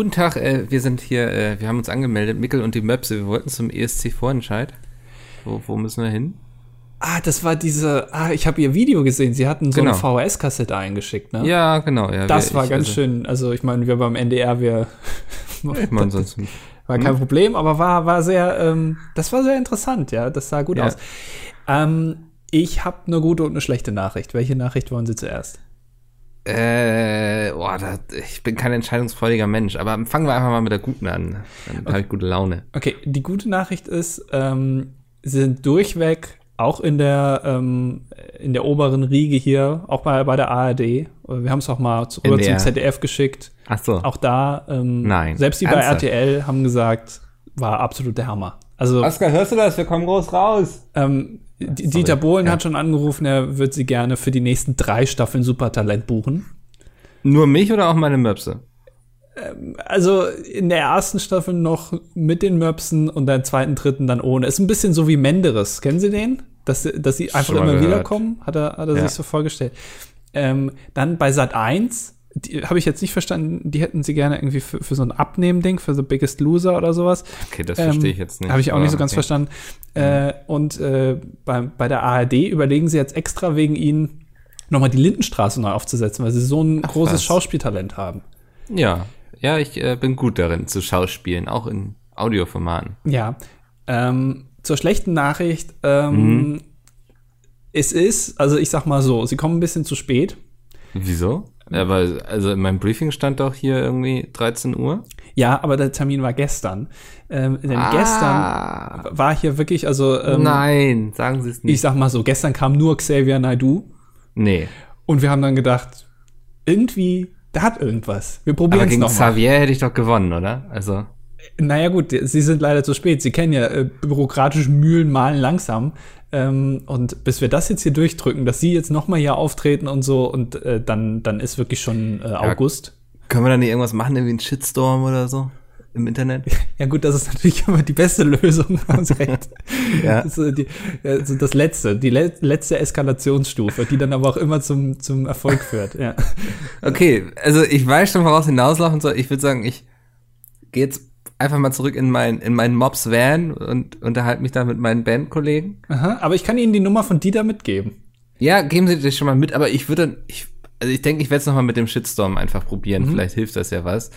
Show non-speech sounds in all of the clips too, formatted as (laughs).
Guten Tag, äh, wir sind hier, äh, wir haben uns angemeldet, Mickel und die Möpse. Wir wollten zum ESC-Vorentscheid. Wo, wo müssen wir hin? Ah, das war diese, ah, ich habe ihr Video gesehen. Sie hatten so Genau. eine VHS-Kassette eingeschickt, ne? Ja, genau. Ja, Das wir- war ich, ganz also, schön, also ich meine, wir beim NDR, wir (laughs) Ich meine, (laughs) sonst, war kein Problem, aber war, war sehr, ähm, das war sehr interessant, ja, das sah gut Ja. aus. Ähm, ich habe eine gute und eine schlechte Nachricht. Welche Nachricht wollen Sie zuerst? Äh, boah, da, ich bin kein entscheidungsfreudiger Mensch, aber fangen wir einfach mal mit der guten an. Dann habe ich gute Laune. Okay, die gute Nachricht ist, ähm, sie sind durchweg auch in der, ähm, in der oberen Riege hier, auch bei, bei der ARD. Wir haben es auch mal zu, rüber zum. ZDF geschickt. Ach so. Auch da, ähm, Nein. selbst die bei Ernsthaft? RTL haben gesagt, war absolut der Hammer. Also Oskar, hörst du das? Wir kommen groß raus. ähm, D- Dieter Bohlen ja. hat schon angerufen, er wird sie gerne für die nächsten drei Staffeln Supertalent buchen. Nur mich oder auch meine Möpse? Also in der ersten Staffel noch mit den Möpsen und der zweiten, dritten dann ohne. Ist ein bisschen so wie Menderes. Kennen Sie den? Dass, dass sie einfach immer gehört. wiederkommen? Hat er, hat er Ja. sich so vorgestellt. Ähm, dann bei Sat 1, habe ich jetzt nicht verstanden, die hätten sie gerne irgendwie für, für so ein Abnehmen-Ding, für The Biggest Loser oder sowas. Okay, das Ähm, verstehe ich jetzt nicht. Habe ich auch nicht so ganz okay. verstanden. Äh, und äh, bei, bei der ARD überlegen sie jetzt extra wegen ihnen nochmal die Lindenstraße neu aufzusetzen, weil sie so ein Ach, großes was. Schauspieltalent haben. Ja, ja, ich äh, bin gut darin zu schauspielen, auch in Audioformaten. Ja. Ähm, zur schlechten Nachricht. Ähm, Es ist, also ich sag mal so, sie kommen ein bisschen zu spät. Wieso? Aber also in meinem Briefing stand doch hier irgendwie 13 Uhr. Ja, aber der Termin war gestern. Ähm, denn Ah. gestern war hier wirklich, also ähm, Nein, sagen Sie es ich nicht. sag mal so, gestern kam nur Xavier Naidoo nee. und wir haben dann gedacht, irgendwie, der hat irgendwas. Wir probieren es gegen nochmal. Xavier hätte ich doch gewonnen, oder? Also, Naja gut, sie sind leider zu spät. Sie kennen ja äh, bürokratische Mühlen malen langsam. Ähm, und bis wir das jetzt hier durchdrücken, dass sie jetzt nochmal hier auftreten und so, und äh, dann, dann ist wirklich schon äh, August. können wir dann nicht irgendwas machen, irgendwie einen Shitstorm oder so im Internet? (laughs) Ja gut, das ist natürlich (laughs) immer die beste Lösung, haben Sie recht. (laughs) Ja. Das, ist, die, also das letzte, die le letzte Eskalationsstufe, die dann aber auch immer zum, zum Erfolg führt. Ja. Okay, also ich weiß schon, woraus hinauslaufen soll. Ich würde sagen, ich gehe jetzt einfach mal zurück in mein in meinen Mobs Van und unterhalte mich da mit meinen Bandkollegen. Aha, aber ich kann Ihnen die Nummer von Dieter mitgeben. Ja, geben Sie das schon mal mit, aber ich würde dann, ich, also ich denke, ich werde es nochmal mit dem Shitstorm einfach probieren. Vielleicht hilft das ja was.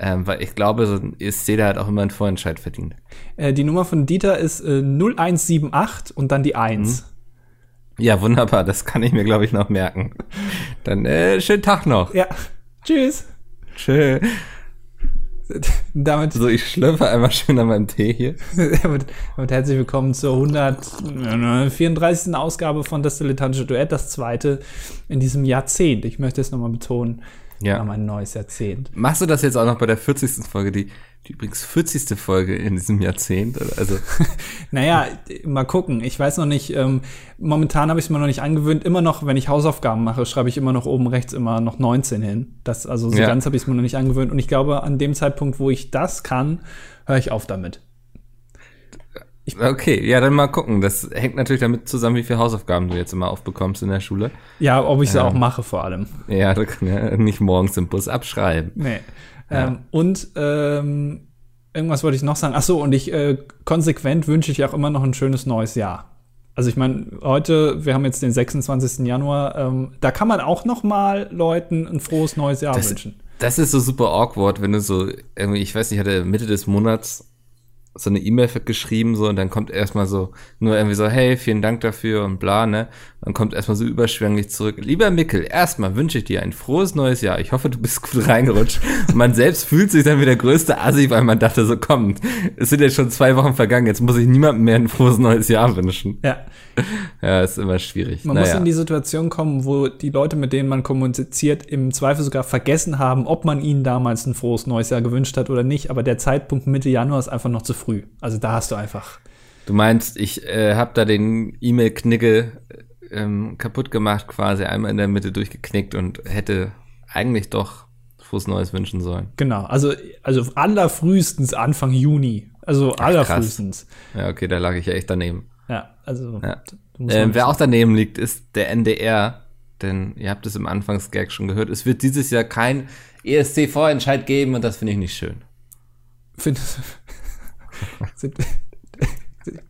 Ähm, weil ich glaube, so ESC, der hat auch immer einen Vorentscheid verdient. Äh, die Nummer von Dieter ist äh, 0178 und dann die 1. Ja, wunderbar, das kann ich mir, glaube ich, noch merken. Dann äh, schönen Tag noch. Ja. Tschüss. Tschö. (laughs) Damit, So, ich schlürfe einmal schön an meinem Tee hier. (laughs) damit, damit herzlich willkommen zur 134. Ausgabe von Das Dilettantische Duett, das zweite in diesem Jahrzehnt. Ich möchte es nochmal betonen. Wir Ja. haben ein neues Jahrzehnt. Machst du das jetzt auch noch bei der 40. Folge, die, die übrigens 40. Folge in diesem Jahrzehnt? Also, (laughs) Naja, mal gucken. Ich weiß noch nicht, ähm, momentan habe ich es mir noch nicht angewöhnt. Immer noch, wenn ich Hausaufgaben mache, schreibe ich immer noch oben rechts immer noch 19 hin. Das, also so Ja. ganz habe ich es mir noch nicht angewöhnt. Und ich glaube, an dem Zeitpunkt, wo ich das kann, höre ich auf damit. okay, ja, dann mal gucken. Das hängt natürlich damit zusammen, wie viele Hausaufgaben du jetzt immer aufbekommst in der Schule. Ja, ob ich sie auch mache vor allem. Ja, da kann ja nicht morgens im Bus abschreiben. Nee. Ähm, und ähm, irgendwas wollte ich noch sagen. Ach so, und ich äh, konsequent wünsche ich auch immer noch ein schönes neues Jahr. Also ich meine, heute, wir haben jetzt den 26. Januar, ähm, da kann man auch noch mal Leuten ein frohes neues Jahr Das- wünschen. Das ist so super awkward, wenn du so irgendwie, ich weiß nicht, ich hatte Mitte des Monats so eine E-Mail geschrieben so und dann kommt erstmal so nur irgendwie so hey vielen Dank dafür und bla ne? Dann kommt erstmal so überschwänglich zurück. Lieber Mickel erstmal wünsche ich dir ein frohes neues Jahr. Ich hoffe du bist gut (laughs) reingerutscht. Und man selbst fühlt sich dann wie der größte Assi weil man dachte so komm es sind jetzt schon zwei Wochen vergangen jetzt muss ich niemandem mehr ein frohes neues Jahr wünschen. Ja, (laughs) ja ist immer schwierig. Man muss in die Situation kommen, wo die Leute, mit denen man kommuniziert, im Zweifel sogar vergessen haben, ob man ihnen damals ein frohes neues Jahr gewünscht hat oder nicht. Aber der Zeitpunkt Mitte Januar ist einfach noch zu früh. Also da hast du einfach Du meinst, ich äh, habe da den E-Mail-Knigge ähm, kaputt gemacht, quasi einmal in der Mitte durchgeknickt und hätte eigentlich doch frohes Neues wünschen sollen. Genau, also, also allerfrühestens Anfang Juni. Also allerfrühestens. Ja, okay, da lag ich ja echt daneben. Ja, also. Ja. man- wer auch daneben liegt, ist der NDR. denn ihr habt es im Anfangsgag schon gehört, es wird dieses Jahr kein ESC-Vorentscheid geben und das finde ich nicht schön. Findest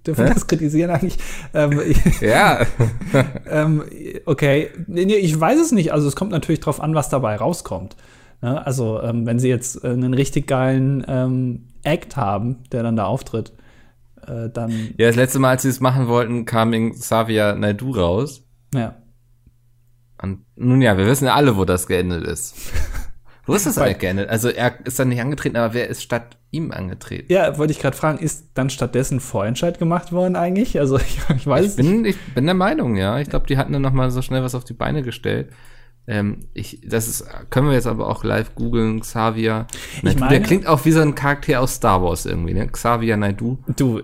Dürfen wir das kritisieren eigentlich? Ähm, ja. ähm, okay, nee, ich weiß es nicht. Also es kommt natürlich drauf an, was dabei rauskommt. Ne? Also ähm, wenn sie jetzt äh, einen richtig geilen ähm, Act haben, der dann da auftritt, äh, dann. Ja, das letzte Mal, als sie es machen wollten, kam in Xavier Naidu raus. Ja. Und nun ja, wir wissen ja alle, wo das geendet ist. Wo ist das eigentlich geendet? Also er ist dann nicht angetreten, aber wer ist statt ihm angetreten? Ja, wollte ich gerade fragen, ist dann stattdessen Vorentscheid gemacht worden eigentlich? Also (laughs) ich, ich weiß ich bin, ich bin der Meinung, ja. Ich glaube, die hatten dann noch mal so schnell was auf die Beine gestellt. Ähm, ich, das ist, können wir jetzt aber auch live googeln, Xavier. Ich meine, der klingt auch wie so ein Charakter aus Star Wars irgendwie, ne? Xavier Naidu. Du,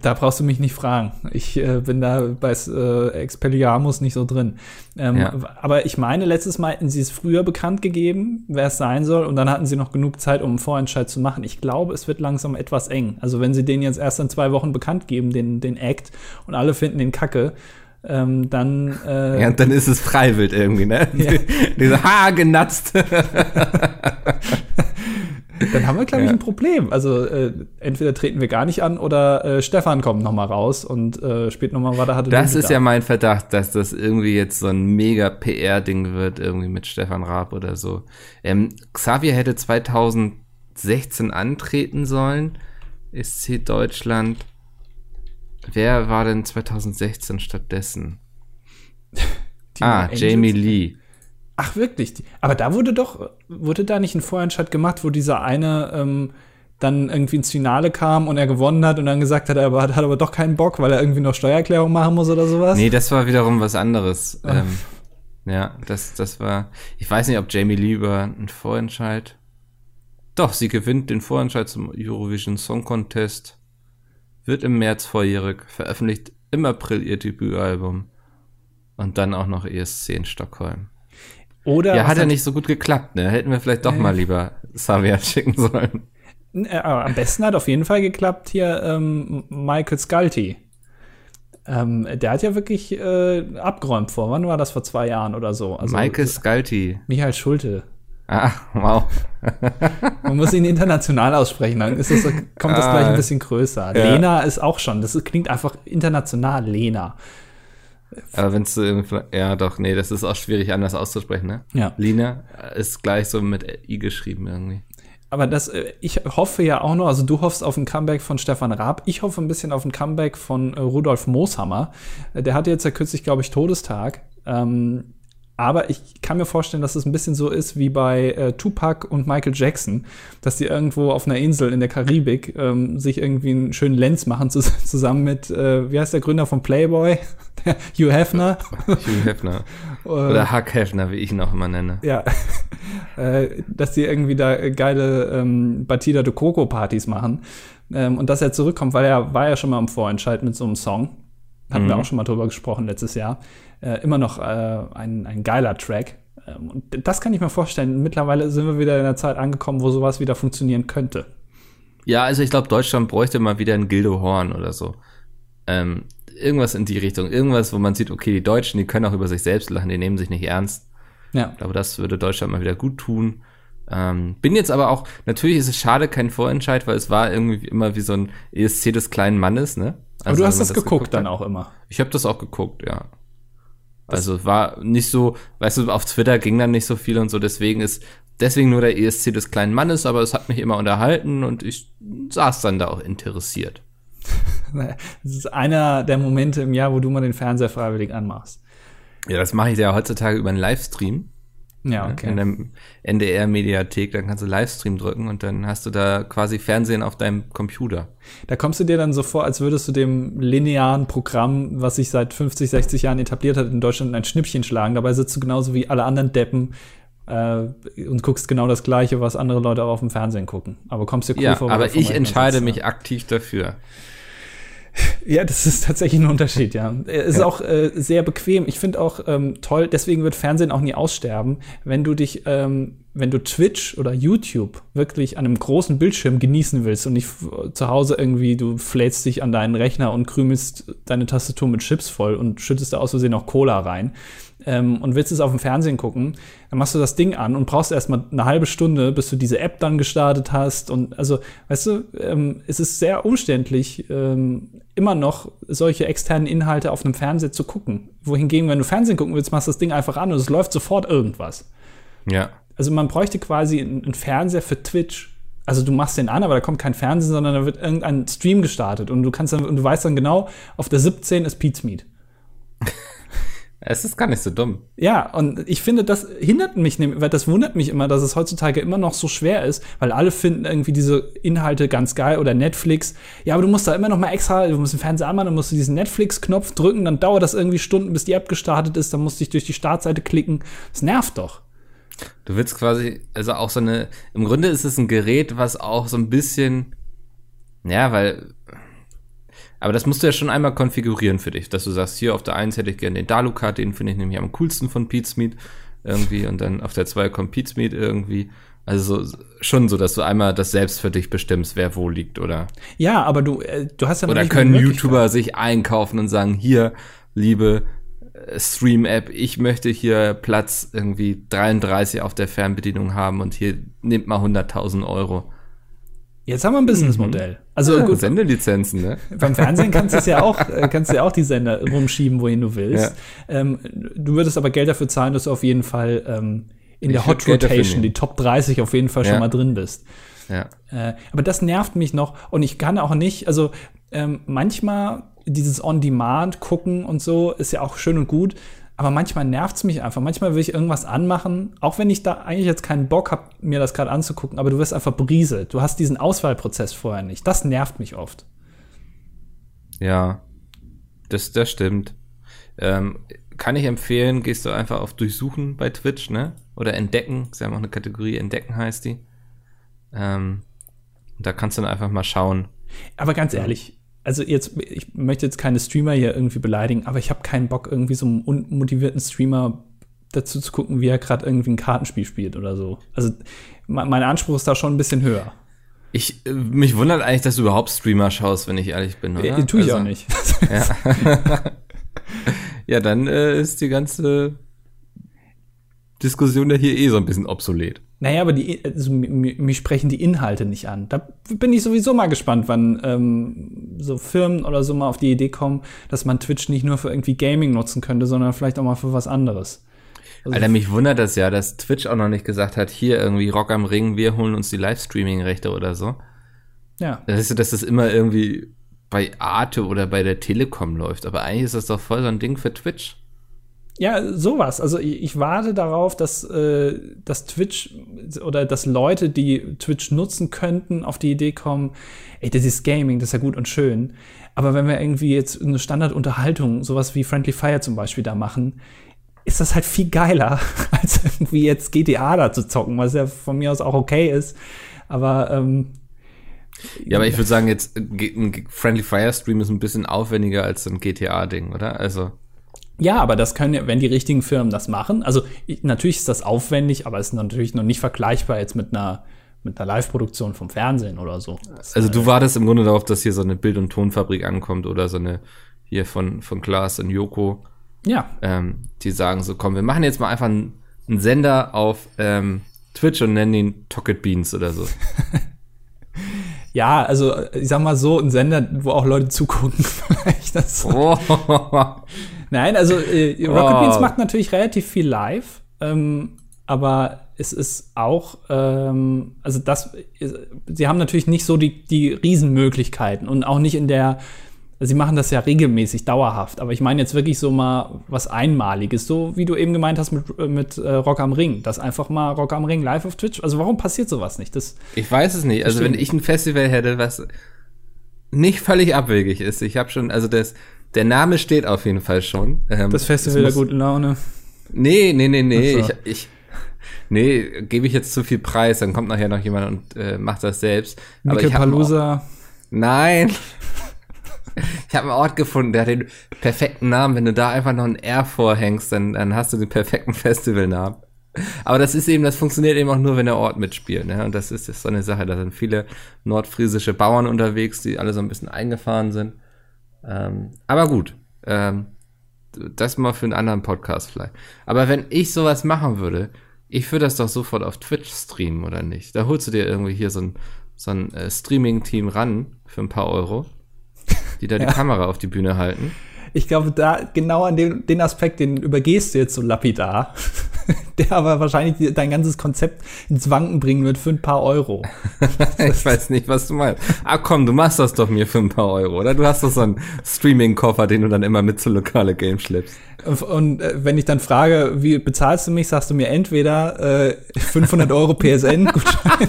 da brauchst du mich nicht fragen. Ich äh, bin da bei äh, Expelliarmus nicht so drin. Ähm, ja. Aber ich meine, letztes Mal hätten sie es früher bekannt gegeben, wer es sein soll, und dann hatten sie noch genug Zeit, um einen Vorentscheid zu machen. Ich glaube, es wird langsam etwas eng. Also wenn sie den jetzt erst in zwei Wochen bekannt geben, den, den Act, und alle finden den Kacke, ähm, dann. Äh, ja, und dann ist es freiwillig irgendwie, ne? (laughs) Ja. (laughs) Diese Ha genatzt. (laughs) dann haben wir, glaube ich, ja. ein Problem. Also äh, entweder treten wir gar nicht an oder äh, Stefan kommt noch mal raus und äh, spielt noch mal weiter. Hatte das ist ja mein Verdacht, dass das irgendwie jetzt so ein mega PR-Ding wird, irgendwie mit Stefan Raab oder so. Ähm, Xavier hätte 2016 antreten sollen. SC Deutschland. Wer war denn 2016 stattdessen? (laughs) ah, Angels? Jamie Lee. Ach, wirklich? Aber da wurde doch, wurde da nicht ein Vorentscheid gemacht, wo dieser eine ähm, dann irgendwie ins Finale kam und er gewonnen hat und dann gesagt hat, er hat, hat aber doch keinen Bock, weil er irgendwie noch Steuererklärung machen muss oder sowas? Nee, das war wiederum was anderes. Ähm, ja, das, das war, ich weiß nicht, ob Jamie Lee über einen Vorentscheid. Doch, sie gewinnt den Vorentscheid zum Eurovision Song Contest wird im März volljährig, veröffentlicht im April ihr Debütalbum und dann auch noch ESC in Stockholm. Oder ja, hat ja nicht so gut geklappt, ne? Hätten wir vielleicht doch äh, mal lieber Xavier schicken sollen. Äh, am besten hat auf jeden Fall geklappt hier ähm, Michael Sculty. Ähm, der hat ja wirklich äh, abgeräumt vor. Wann war das? Vor zwei Jahren oder so? Also, Michael Sculty. Michael Schulte. Ah, wow. Man muss ihn international aussprechen, dann ist das, kommt das gleich ein ah. bisschen größer. Ja. Lena ist auch schon, das klingt einfach international, Lena. Aber wenn es ja doch, nee, das ist auch schwierig anders auszusprechen, ne? Ja. Lena ist gleich so mit I geschrieben irgendwie. Aber das, äh, ich hoffe ja auch noch, also du hoffst auf ein Comeback von Stefan Raab, ich hoffe ein bisschen auf ein Comeback von äh, Rudolf Mooshammer. Der hatte jetzt ja kürzlich, glaube ich, Todestag. Ähm, aber ich kann mir vorstellen, dass es ein bisschen so ist wie bei äh, Tupac und Michael Jackson, dass die irgendwo auf einer Insel in der Karibik ähm, sich irgendwie einen schönen Lenz machen zu, zusammen mit, äh, wie heißt der Gründer von Playboy? (laughs) Hugh Hefner. (laughs) Hugh Hefner. Oder Huck Hefner, wie ich ihn auch immer nenne. Ja. (laughs) äh, dass die irgendwie da geile ähm, Batida de Coco Partys machen. Ähm, und dass er zurückkommt, weil er war ja schon mal im Vorentscheid mit so einem Song. Hatten mhm. wir auch schon mal drüber gesprochen letztes Jahr äh, immer noch äh, ein, ein geiler Track. Ähm, und das kann ich mir vorstellen. Mittlerweile sind wir wieder in der Zeit angekommen, wo sowas wieder funktionieren könnte. Ja, also ich glaube, Deutschland bräuchte mal wieder ein Gildo Horn oder so. Ähm, irgendwas in die Richtung. Irgendwas, wo man sieht, okay, die Deutschen, die können auch über sich selbst lachen, die nehmen sich nicht ernst. Ja. Ich glaube, das würde Deutschland mal wieder gut tun. Ähm, bin jetzt aber auch, natürlich ist es schade, kein Vorentscheid, weil es war irgendwie immer wie so ein ESC des kleinen Mannes, ne? Also, aber du hast das, das geguckt, geguckt dann auch immer. Ich habe das auch geguckt, ja. Also war nicht so, weißt du, auf Twitter ging dann nicht so viel und so, deswegen ist deswegen nur der ESC des kleinen Mannes, aber es hat mich immer unterhalten und ich saß dann da auch interessiert. (laughs) Das ist einer der Momente im Jahr, wo du mal den Fernseher freiwillig anmachst. Ja, das mache ich ja heutzutage über einen Livestream. Ja, okay. In der NDR-Mediathek, dann kannst du Livestream drücken und dann hast du da quasi Fernsehen auf deinem Computer. Da kommst du dir dann so vor, als würdest du dem linearen Programm, was sich seit 50, 60 Jahren etabliert hat, in Deutschland ein Schnippchen schlagen. Dabei sitzt du genauso wie alle anderen Deppen äh, und guckst genau das Gleiche, was andere Leute auch auf dem Fernsehen gucken. Aber kommst dir cool ja, vor. Aber ich entscheide sitzt, mich ja. aktiv dafür. (laughs) Ja, das ist tatsächlich ein Unterschied, ja. Es ist ja. auch äh, sehr bequem. Ich finde auch ähm, toll, deswegen wird Fernsehen auch nie aussterben, wenn du dich, ähm, wenn du Twitch oder YouTube wirklich an einem großen Bildschirm genießen willst und nicht zu Hause irgendwie, du flätst dich an deinen Rechner und krümelst deine Tastatur mit Chips voll und schüttest da aus Versehen noch Cola rein. Ähm, und willst es auf dem Fernsehen gucken, dann machst du das Ding an und brauchst erstmal eine halbe Stunde, bis du diese App dann gestartet hast. Und also, weißt du, ähm, es ist sehr umständlich, ähm, immer noch solche externen Inhalte auf einem Fernseher zu gucken. Wohingegen, wenn du Fernsehen gucken willst, machst du das Ding einfach an und es läuft sofort irgendwas. Ja. Also man bräuchte quasi einen Fernseher für Twitch. Also du machst den an, aber da kommt kein Fernsehen, sondern da wird irgendein Stream gestartet und du kannst dann und du weißt dann genau, auf der 17 ist Pete's Meat. (laughs) Es ist gar nicht so dumm. Ja, und ich finde, das hindert mich, weil das wundert mich immer, dass es heutzutage immer noch so schwer ist, weil alle finden irgendwie diese Inhalte ganz geil oder Netflix. Ja, aber du musst da immer noch mal extra, du musst den Fernseher anmachen, dann musst du diesen Netflix-Knopf drücken, dann dauert das irgendwie Stunden, bis die App gestartet ist, dann musst du dich durch die Startseite klicken. Das nervt doch. Du willst quasi, also auch so eine, im Grunde ist es ein Gerät, was auch so ein bisschen, ja, weil aber das musst du ja schon einmal konfigurieren für dich, dass du sagst, hier auf der 1 hätte ich gerne den Dalukat, den finde ich nämlich am coolsten von Meat irgendwie und dann auf der 2 kommt Meat irgendwie. Also so, schon so, dass du einmal das selbst für dich bestimmst, wer wo liegt, oder? Ja, aber du, äh, du hast ja Oder können YouTuber sich einkaufen und sagen, hier, liebe äh, Stream-App, ich möchte hier Platz irgendwie 33 auf der Fernbedienung haben und hier nimmt mal 100.000 Euro. Jetzt haben wir ein Businessmodell. Mhm. Also ja, gut, Sendelizenzen, ne? Beim Fernsehen kannst du ja auch, (laughs) äh, kannst du ja auch die Sender rumschieben, wohin du willst. Ja. Ähm, du würdest aber Geld dafür zahlen, dass du auf jeden Fall ähm, in ich der Hot Rotation, die Top 30 auf jeden Fall ja. schon mal drin bist. Ja. Äh, aber das nervt mich noch und ich kann auch nicht, also ähm, manchmal dieses On-Demand gucken und so ist ja auch schön und gut, aber manchmal nervt es mich einfach. Manchmal will ich irgendwas anmachen, auch wenn ich da eigentlich jetzt keinen Bock habe, mir das gerade anzugucken, aber du wirst einfach berieselt. Du hast diesen Auswahlprozess vorher nicht. Das nervt mich oft. Ja, das, das stimmt. Ähm, kann ich empfehlen, gehst du einfach auf Durchsuchen bei Twitch, ne? Oder Entdecken. Sie haben auch eine Kategorie Entdecken heißt die. Ähm, da kannst du dann einfach mal schauen. Aber ganz ehrlich, also jetzt, ich möchte jetzt keine Streamer hier irgendwie beleidigen, aber ich habe keinen Bock, irgendwie so einen unmotivierten Streamer dazu zu gucken, wie er gerade irgendwie ein Kartenspiel spielt oder so. Also mein Anspruch ist da schon ein bisschen höher. Ich, äh, mich wundert eigentlich, dass du überhaupt Streamer schaust, wenn ich ehrlich bin, oder? Ja, tue ich also, auch nicht. Ja, (laughs) ja dann äh, ist die ganze Diskussion ja hier eh so ein bisschen obsolet. Naja, aber die, also, mich sprechen die Inhalte nicht an. Da bin ich sowieso mal gespannt, wann ähm, so Firmen oder so mal auf die Idee kommen, dass man Twitch nicht nur für irgendwie Gaming nutzen könnte, sondern vielleicht auch mal für was anderes. Also Alter, mich wundert das ja, dass Twitch auch noch nicht gesagt hat, hier irgendwie Rock am Ring, wir holen uns die Livestreaming-Rechte oder so. Ja. Das ist, dass das immer irgendwie bei Arte oder bei der Telekom läuft. Aber eigentlich ist das doch voll so ein Ding für Twitch. Ja, sowas. Also ich, ich warte darauf, dass, äh, dass Twitch oder dass Leute, die Twitch nutzen könnten, auf die Idee kommen, ey, das ist Gaming, das ist ja gut und schön. Aber wenn wir irgendwie jetzt eine Standardunterhaltung, sowas wie Friendly Fire zum Beispiel da machen, ist das halt viel geiler, (laughs) als irgendwie jetzt GTA da zu zocken, was ja von mir aus auch okay ist. Aber ähm, ja, aber ich würde sagen, jetzt ein Friendly Fire Stream ist ein bisschen aufwendiger als ein GTA-Ding, oder? Also. Ja, aber das können ja, wenn die richtigen Firmen das machen. Also natürlich ist das aufwendig, aber es ist natürlich noch nicht vergleichbar jetzt mit einer mit einer Live-Produktion vom Fernsehen oder so. Das also du wartest im Grunde darauf, dass hier so eine Bild- und Tonfabrik ankommt oder so eine hier von von Klaas und Joko. Ja. Ähm, die sagen so, komm, wir machen jetzt mal einfach einen, einen Sender auf ähm, Twitch und nennen ihn Tocket Beans oder so. (laughs) ja, also ich sag mal so, ein Sender, wo auch Leute zugucken, (laughs) vielleicht. Das oh. (laughs) Nein, also äh, Rocket oh. Beans macht natürlich relativ viel live, ähm, aber es ist auch, ähm, also das, sie haben natürlich nicht so die, die Riesenmöglichkeiten und auch nicht in der, sie machen das ja regelmäßig, dauerhaft, aber ich meine jetzt wirklich so mal was Einmaliges, so wie du eben gemeint hast mit, mit äh, Rock am Ring, das einfach mal Rock am Ring live auf Twitch, also warum passiert sowas nicht? Das, ich weiß es nicht, also wenn ich ein Festival hätte, was nicht völlig abwegig ist, ich habe schon, also das der Name steht auf jeden Fall schon. Ähm, das Festival der guten Laune. Nee, nee, nee, nee. So. Ich, ich, nee, gebe ich jetzt zu viel Preis, dann kommt nachher noch jemand und äh, macht das selbst. Aber Palusa. Nein. (laughs) ich habe einen Ort gefunden, der hat den perfekten Namen. Wenn du da einfach noch ein R vorhängst, dann, dann hast du den perfekten (laughs) Festivalnamen. Aber das ist eben, das funktioniert eben auch nur, wenn der Ort mitspielt. Ne? Und das ist, das ist so eine Sache. Da sind viele nordfriesische Bauern unterwegs, die alle so ein bisschen eingefahren sind. Ähm, aber gut. Ähm, das mal für einen anderen Podcast vielleicht. Aber wenn ich sowas machen würde, ich würde das doch sofort auf Twitch streamen, oder nicht? Da holst du dir irgendwie hier so ein, so ein äh, Streaming-Team ran für ein paar Euro, die da (laughs) ja. die Kamera auf die Bühne halten ich glaube, da genau an den, den Aspekt, den übergehst du jetzt so lapidar, (laughs) der aber wahrscheinlich dein ganzes Konzept ins Wanken bringen wird für ein paar Euro. (laughs) ich weiß nicht, was du meinst. Ah komm, du machst das doch mir für ein paar Euro, oder? Du hast doch so einen Streaming-Koffer, den du dann immer mit zu lokale Games schleppst. Und äh, wenn ich dann frage, wie bezahlst du mich, sagst du mir entweder äh, 500 Euro PSN-Gutschein. (laughs)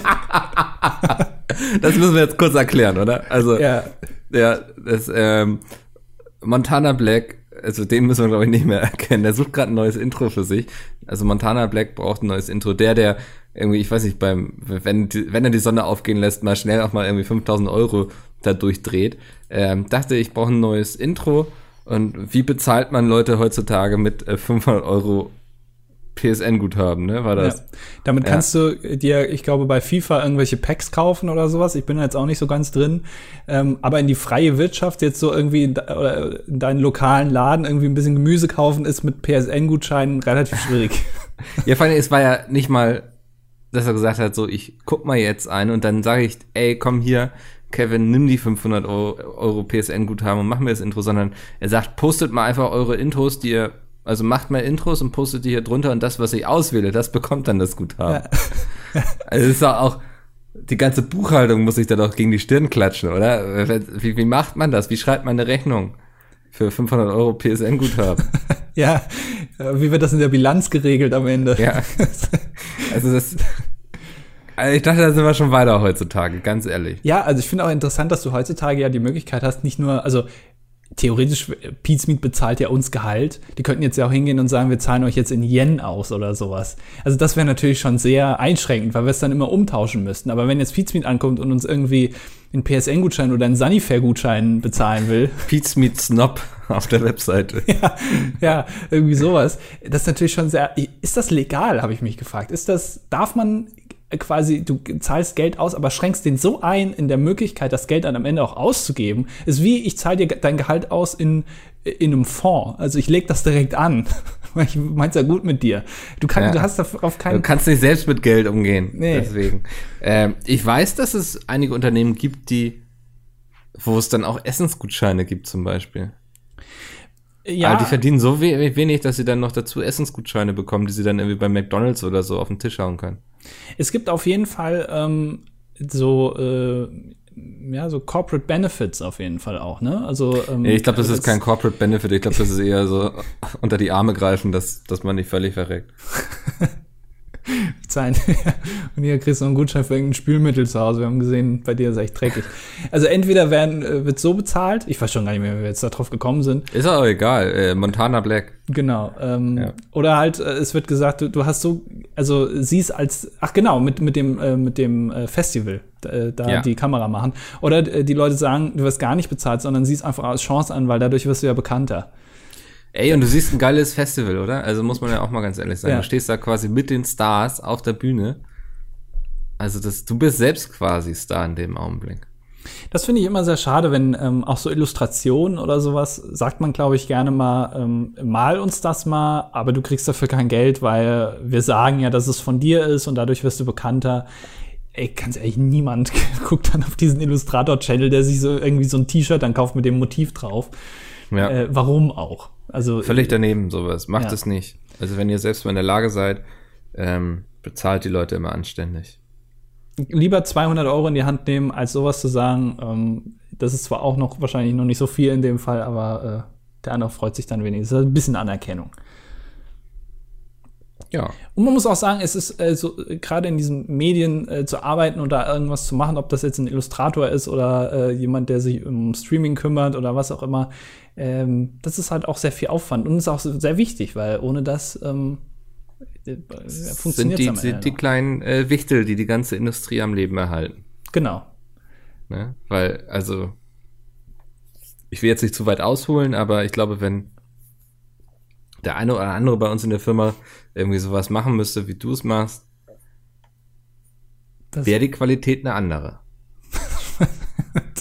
das müssen wir jetzt kurz erklären, oder? Also, ja, ja das, ähm, Montana Black, also den müssen wir glaube ich nicht mehr (laughs) erkennen. Der sucht gerade ein neues Intro für sich. Also Montana Black braucht ein neues Intro. Der, der irgendwie, ich weiß nicht, beim, wenn, wenn er die Sonne aufgehen lässt, mal schnell auch mal irgendwie 5000 Euro da durchdreht, ähm, dachte ich, brauche ein neues Intro. Und wie bezahlt man Leute heutzutage mit äh, 500 Euro PSN-Guthaben, ne? War das? Ja. Damit ja. kannst du dir, ich glaube, bei FIFA irgendwelche Packs kaufen oder sowas. Ich bin da jetzt auch nicht so ganz drin. Ähm, aber in die freie Wirtschaft jetzt so irgendwie in, oder in deinen lokalen Laden irgendwie ein bisschen Gemüse kaufen, ist mit PSN-Gutscheinen relativ schwierig. (laughs) (laughs) ja, vor allem, es war ja nicht mal, dass er gesagt hat, so, ich guck mal jetzt ein und dann sage ich, ey, komm hier, Kevin, nimm die 500 Euro, Euro PSN-Guthaben und mach mir das Intro, sondern er sagt, postet mal einfach eure Intros, die ihr also macht mal Intros und postet die hier drunter und das, was ich auswähle, das bekommt dann das Guthaben. Ja. (laughs) also ist doch auch, die ganze Buchhaltung muss sich da doch gegen die Stirn klatschen, oder? Wie, wie macht man das? Wie schreibt man eine Rechnung für 500 Euro PSN-Guthaben? (laughs) ja, wie wird das in der Bilanz geregelt am Ende? Ja. (laughs) Also das, also ich dachte, da sind wir schon weiter heutzutage, ganz ehrlich. Ja, also ich finde auch interessant, dass du heutzutage ja die Möglichkeit hast, nicht nur, also theoretisch, Pizmeet bezahlt ja uns Gehalt. Die könnten jetzt ja auch hingehen und sagen, wir zahlen euch jetzt in Yen aus oder sowas. Also das wäre natürlich schon sehr einschränkend, weil wir es dann immer umtauschen müssten. Aber wenn jetzt Pizmeet ankommt und uns irgendwie einen PSN-Gutschein oder einen Sunnyfair-Gutschein bezahlen will. (laughs) Pizmeet Snob auf der Webseite. (laughs) ja, ja, irgendwie sowas. Das ist natürlich schon sehr. Ist das legal, habe ich mich gefragt. Ist das, darf man quasi, du zahlst Geld aus, aber schränkst den so ein in der Möglichkeit, das Geld dann am Ende auch auszugeben, ist wie, ich zahle dir dein Gehalt aus in, in einem Fonds. Also ich lege das direkt an. (laughs) ich mein's ja gut mit dir. Du, kannst, ja. du hast auf keinen. Du kannst nicht selbst mit Geld umgehen. Nee. Deswegen. Ähm, ich weiß, dass es einige Unternehmen gibt, die, wo es dann auch Essensgutscheine gibt, zum Beispiel. Ja. Aber die verdienen so wenig, dass sie dann noch dazu Essensgutscheine bekommen, die sie dann irgendwie bei McDonalds oder so auf den Tisch hauen können. Es gibt auf jeden Fall ähm, so äh, ja, so Corporate Benefits auf jeden Fall auch, ne? Also ähm, ich glaube, das ist kein Corporate Benefit. Ich glaube, das ist eher so (laughs) unter die Arme greifen, dass, dass man nicht völlig verreckt. (laughs) zahlen. (laughs) und hier kriegst du einen Gutschein für irgendein Spülmittel zu Hause. Wir haben gesehen, bei dir ist echt dreckig. Also entweder werden, äh, wird so bezahlt, ich weiß schon gar nicht mehr, wie wir jetzt darauf gekommen sind. Ist aber egal, äh, Montana Black. Genau. Ähm, ja. Oder halt, äh, es wird gesagt, du, du, hast so, also siehst als, ach genau, mit, mit dem, äh, mit dem äh, Festival da ja. die Kamera machen. Oder die Leute sagen, du wirst gar nicht bezahlt, sondern siehst einfach als Chance an, weil dadurch wirst du ja bekannter. Ey, und du siehst ein geiles Festival, oder? Also muss man ja auch mal ganz ehrlich sagen. Ja. Du stehst da quasi mit den Stars auf der Bühne. Also das, du bist selbst quasi Star in dem Augenblick. Das finde ich immer sehr schade, wenn ähm, auch so Illustrationen oder sowas, sagt man, glaube ich, gerne mal, ähm, mal uns das mal, aber du kriegst dafür kein Geld, weil wir sagen ja, dass es von dir ist und dadurch wirst du bekannter. Ey, ganz ehrlich, niemand (laughs) guckt dann auf diesen Illustrator-Channel, der sich so irgendwie so ein T-Shirt dann kauft mit dem Motiv drauf. Ja. Äh, warum auch? Also völlig daneben sowas. Macht ja. es nicht. Also wenn ihr selbst mal in der Lage seid, ähm, bezahlt die Leute immer anständig. Lieber 200 Euro in die Hand nehmen, als sowas zu sagen. Ähm, das ist zwar auch noch wahrscheinlich noch nicht so viel in dem Fall, aber äh, der andere freut sich dann wenigstens. Das ist ein bisschen Anerkennung. Ja. Und man muss auch sagen, es ist äh, so, gerade in diesen Medien äh, zu arbeiten und da irgendwas zu machen, ob das jetzt ein Illustrator ist oder äh, jemand, der sich um Streaming kümmert oder was auch immer, ähm, das ist halt auch sehr viel Aufwand und ist auch sehr wichtig, weil ohne das ähm, äh, funktioniert sind die, sind die kleinen äh, Wichtel, die die ganze Industrie am Leben erhalten. Genau. Ne? Weil, also, ich will jetzt nicht zu weit ausholen, aber ich glaube, wenn der eine oder andere bei uns in der Firma irgendwie sowas machen müsste, wie du es machst, wäre die Qualität eine andere.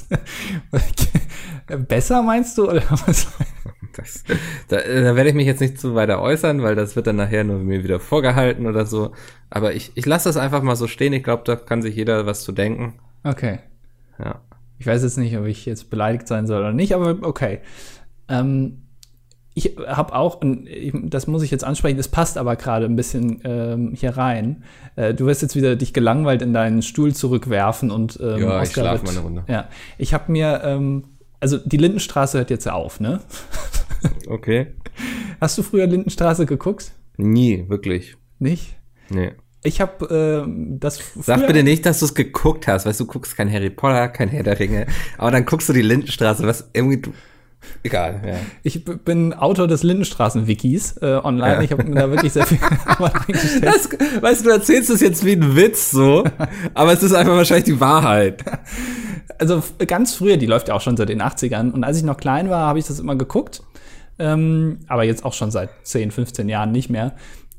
(laughs) Besser meinst du? Oder was? (laughs) Das, da, da werde ich mich jetzt nicht zu weiter äußern, weil das wird dann nachher nur mir wieder vorgehalten oder so. Aber ich, ich lasse das einfach mal so stehen. Ich glaube, da kann sich jeder was zu denken. Okay. Ja. Ich weiß jetzt nicht, ob ich jetzt beleidigt sein soll oder nicht, aber okay. Ähm, ich habe auch, und das muss ich jetzt ansprechen, das passt aber gerade ein bisschen ähm, hier rein. Äh, du wirst jetzt wieder dich gelangweilt in deinen Stuhl zurückwerfen und ähm, Ja, ich schlafe wird- mal eine Runde. Ja, ich habe mir, ähm, also die Lindenstraße hört jetzt auf, ne? (laughs) Okay. Hast du früher Lindenstraße geguckt? Nie, wirklich. Nicht? Nee. Ich habe ähm, das. Sag bitte nicht, dass du es geguckt hast. Weißt du, du guckst kein Harry Potter, kein Herr der Ringe. Aber dann guckst du die Lindenstraße, was irgendwie du. Egal, ja. Ich bin Autor des Lindenstraßen-Wikis äh, online. Ja. Ich habe mir da wirklich sehr viel. (laughs) Das, weißt du, du erzählst es jetzt wie ein Witz so, aber es ist einfach wahrscheinlich die Wahrheit. Also ganz früher, die läuft ja auch schon seit den 80ern. Und als ich noch klein war, habe ich das immer geguckt. Ähm, aber jetzt auch schon seit 10, 15 Jahren nicht mehr.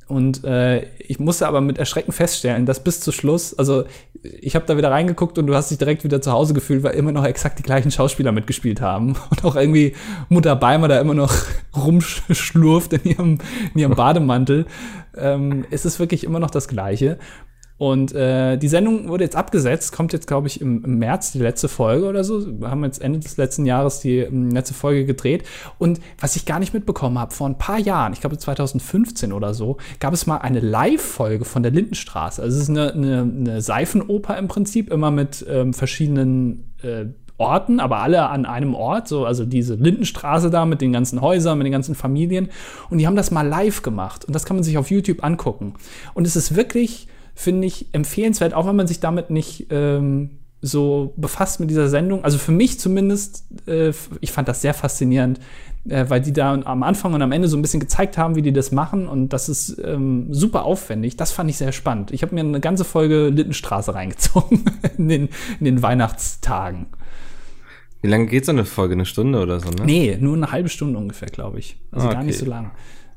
Und äh, ich musste aber mit Erschrecken feststellen, dass bis zu Schluss, also ich habe da wieder reingeguckt und du hast dich direkt wieder zu Hause gefühlt, weil immer noch exakt die gleichen Schauspieler mitgespielt haben. (laughs) Und auch irgendwie Mutter Beimer da immer noch (laughs) rumschlurft in ihrem, in ihrem Bademantel. Ähm, es ist wirklich immer noch das Gleiche. Und äh, die Sendung wurde jetzt abgesetzt, kommt jetzt, glaube ich, im, im März die letzte Folge oder so. Wir haben jetzt Ende des letzten Jahres die ähm, letzte Folge gedreht. Und was ich gar nicht mitbekommen habe, vor ein paar Jahren, ich glaube 2015 oder so, gab es mal eine Live-Folge von der Lindenstraße. Also es ist eine, eine, eine Seifenoper im Prinzip, immer mit ähm, verschiedenen äh, Orten, aber alle an einem Ort, so also diese Lindenstraße da mit den ganzen Häusern, mit den ganzen Familien und die haben das mal live gemacht und das kann man sich auf YouTube angucken und es ist wirklich, finde ich, empfehlenswert, auch wenn man sich damit nicht ähm, so befasst mit dieser Sendung. Also für mich zumindest, äh, ich fand das sehr faszinierend, äh, weil die da am Anfang und am Ende so ein bisschen gezeigt haben, wie die das machen und das ist ähm, super aufwendig. Das fand ich sehr spannend. Ich habe mir eine ganze Folge Lindenstraße (laughs) reingezogen in den, in den Weihnachtstagen. Wie lange geht so eine Folge? Eine Stunde oder so, ne? Nee, nur eine halbe Stunde ungefähr, glaube ich. Also Ah, gar nicht okay. so lang.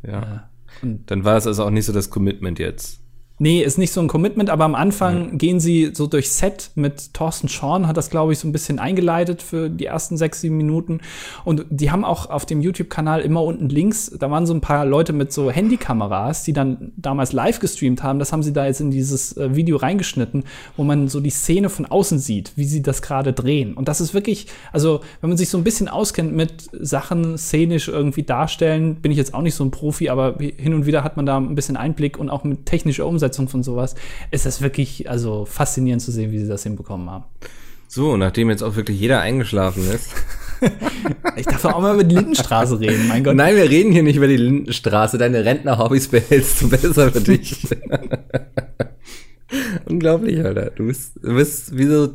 Ja. Äh, Dann war es also auch nicht so das Commitment jetzt. Nee, ist nicht so ein Commitment, aber am Anfang gehen sie so durch Set mit Thorsten Schorn, hat das, glaube ich, so ein bisschen eingeleitet für die ersten sechs, sieben Minuten. Und die haben auch auf dem YouTube-Kanal immer unten links, da waren so ein paar Leute mit so Handykameras, die dann damals live gestreamt haben. Das haben sie da jetzt in dieses äh, Video reingeschnitten, wo man so die Szene von außen sieht, wie sie das gerade drehen. Und das ist wirklich, also wenn man sich so ein bisschen auskennt mit Sachen szenisch irgendwie darstellen, bin ich jetzt auch nicht so ein Profi, aber hin und wieder hat man da ein bisschen Einblick und auch mit technischer Umsetzung von sowas ist das wirklich also faszinierend zu sehen, wie sie das hinbekommen haben. So, nachdem jetzt auch wirklich jeder eingeschlafen ist. (laughs) Ich darf auch mal über die Lindenstraße reden, mein Gott. Nein, wir reden hier nicht über die Lindenstraße. Deine Rentner-Hobbys behältst du besser für dich. (laughs) (laughs) Unglaublich, Alter. Du bist, du bist wie so,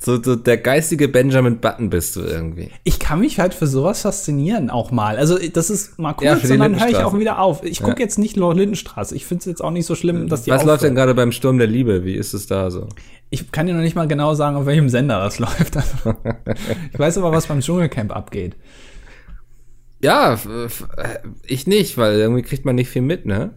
so, so der geistige Benjamin Button bist du irgendwie. Ich kann mich halt für sowas faszinieren auch mal. Also das ist mal kurz, Ja, und dann höre ich auch wieder auf. Ich gucke Ja. jetzt nicht nur Lindenstraße. Ich finde es jetzt auch nicht so schlimm, dass die Was läuft aufhört. denn gerade beim Sturm der Liebe? Wie ist es da so? Ich kann dir noch nicht mal genau sagen, auf welchem Sender das (laughs) läuft. (laughs) ich weiß aber, was beim Dschungelcamp abgeht. Ja, f- ich nicht, weil irgendwie kriegt man nicht viel mit, ne?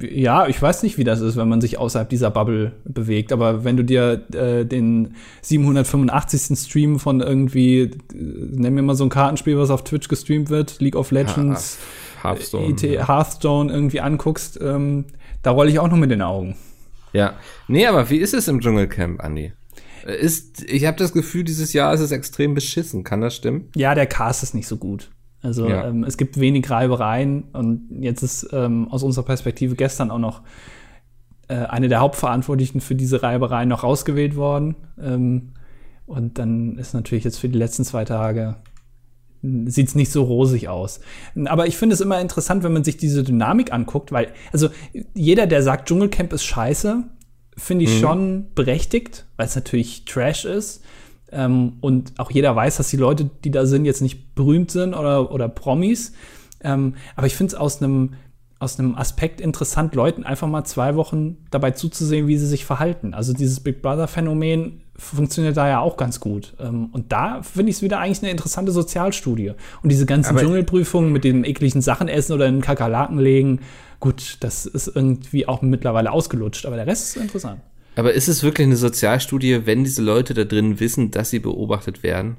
Ja, ich weiß nicht, wie das ist, wenn man sich außerhalb dieser Bubble bewegt. Aber wenn du dir äh, den 785. Stream von irgendwie, äh, nenn mir mal so ein Kartenspiel, was auf Twitch gestreamt wird, League of Legends, Hearthstone. IT, Hearthstone irgendwie anguckst, ähm, da rolle ich auch noch mit den Augen. Ja. Nee, aber wie ist es im Dschungelcamp, Andi? Ist, ich habe das Gefühl, dieses Jahr ist es extrem beschissen. Kann das stimmen? Ja, der Cast ist nicht so gut. Also Ja. ähm, es gibt wenig Reibereien und jetzt ist ähm, aus unserer Perspektive gestern auch noch äh, eine der Hauptverantwortlichen für diese Reibereien noch rausgewählt worden. Ähm, und dann ist natürlich jetzt für die letzten zwei Tage sieht es nicht so rosig aus. Aber ich finde es immer interessant, wenn man sich diese Dynamik anguckt, weil, also jeder, der sagt, Dschungelcamp ist scheiße, finde ich schon berechtigt, weil es natürlich Trash ist. Ähm, und auch jeder weiß, dass die Leute, die da sind, jetzt nicht berühmt sind oder, oder Promis. Ähm, aber ich finde es aus einem aus einem Aspekt interessant, Leuten einfach mal zwei Wochen dabei zuzusehen, wie sie sich verhalten. Also dieses Big Brother-Phänomen funktioniert da ja auch ganz gut. Ähm, und da finde ich es wieder eigentlich eine interessante Sozialstudie. Und diese ganzen Aber- Dschungelprüfungen mit dem ekligen Sachen essen oder in Kakerlaken legen, gut, das ist irgendwie auch mittlerweile ausgelutscht, aber der Rest ist interessant. Aber ist es wirklich eine Sozialstudie, wenn diese Leute da drin wissen, dass sie beobachtet werden?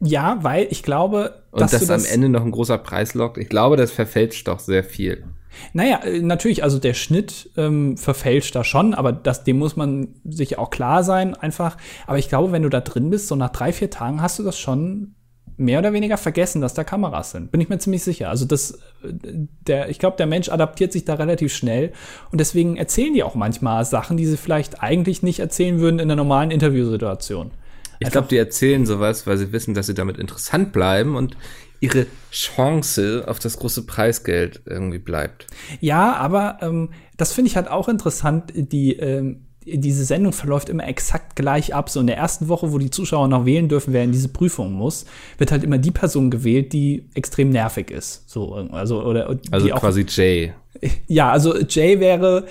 Ja, weil ich glaube, Und dass, dass das am Ende noch ein großer Preis lockt. Ich glaube, das verfälscht doch sehr viel. Naja, äh, natürlich, also der Schnitt ähm, verfälscht da schon, aber das, dem muss man sich auch klar sein, einfach. Aber ich glaube, wenn du da drin bist, so nach drei, vier Tagen hast du das schon mehr oder weniger vergessen, dass da Kameras sind. Bin ich mir ziemlich sicher. Also das, der, ich glaube, der Mensch adaptiert sich da relativ schnell und deswegen erzählen die auch manchmal Sachen, die sie vielleicht eigentlich nicht erzählen würden in einer normalen Interviewsituation. Ich glaube, die erzählen sowas, weil sie wissen, dass sie damit interessant bleiben und ihre Chance auf das große Preisgeld irgendwie bleibt. Ja, aber ähm, das finde ich halt auch interessant. Die ähm, diese Sendung verläuft immer exakt gleich ab. So in der ersten Woche, wo die Zuschauer noch wählen dürfen, wer in diese Prüfung muss, wird halt immer die Person gewählt, die extrem nervig ist. So, also, oder, also quasi Jay. (laughs) Ja, also Jay wäre,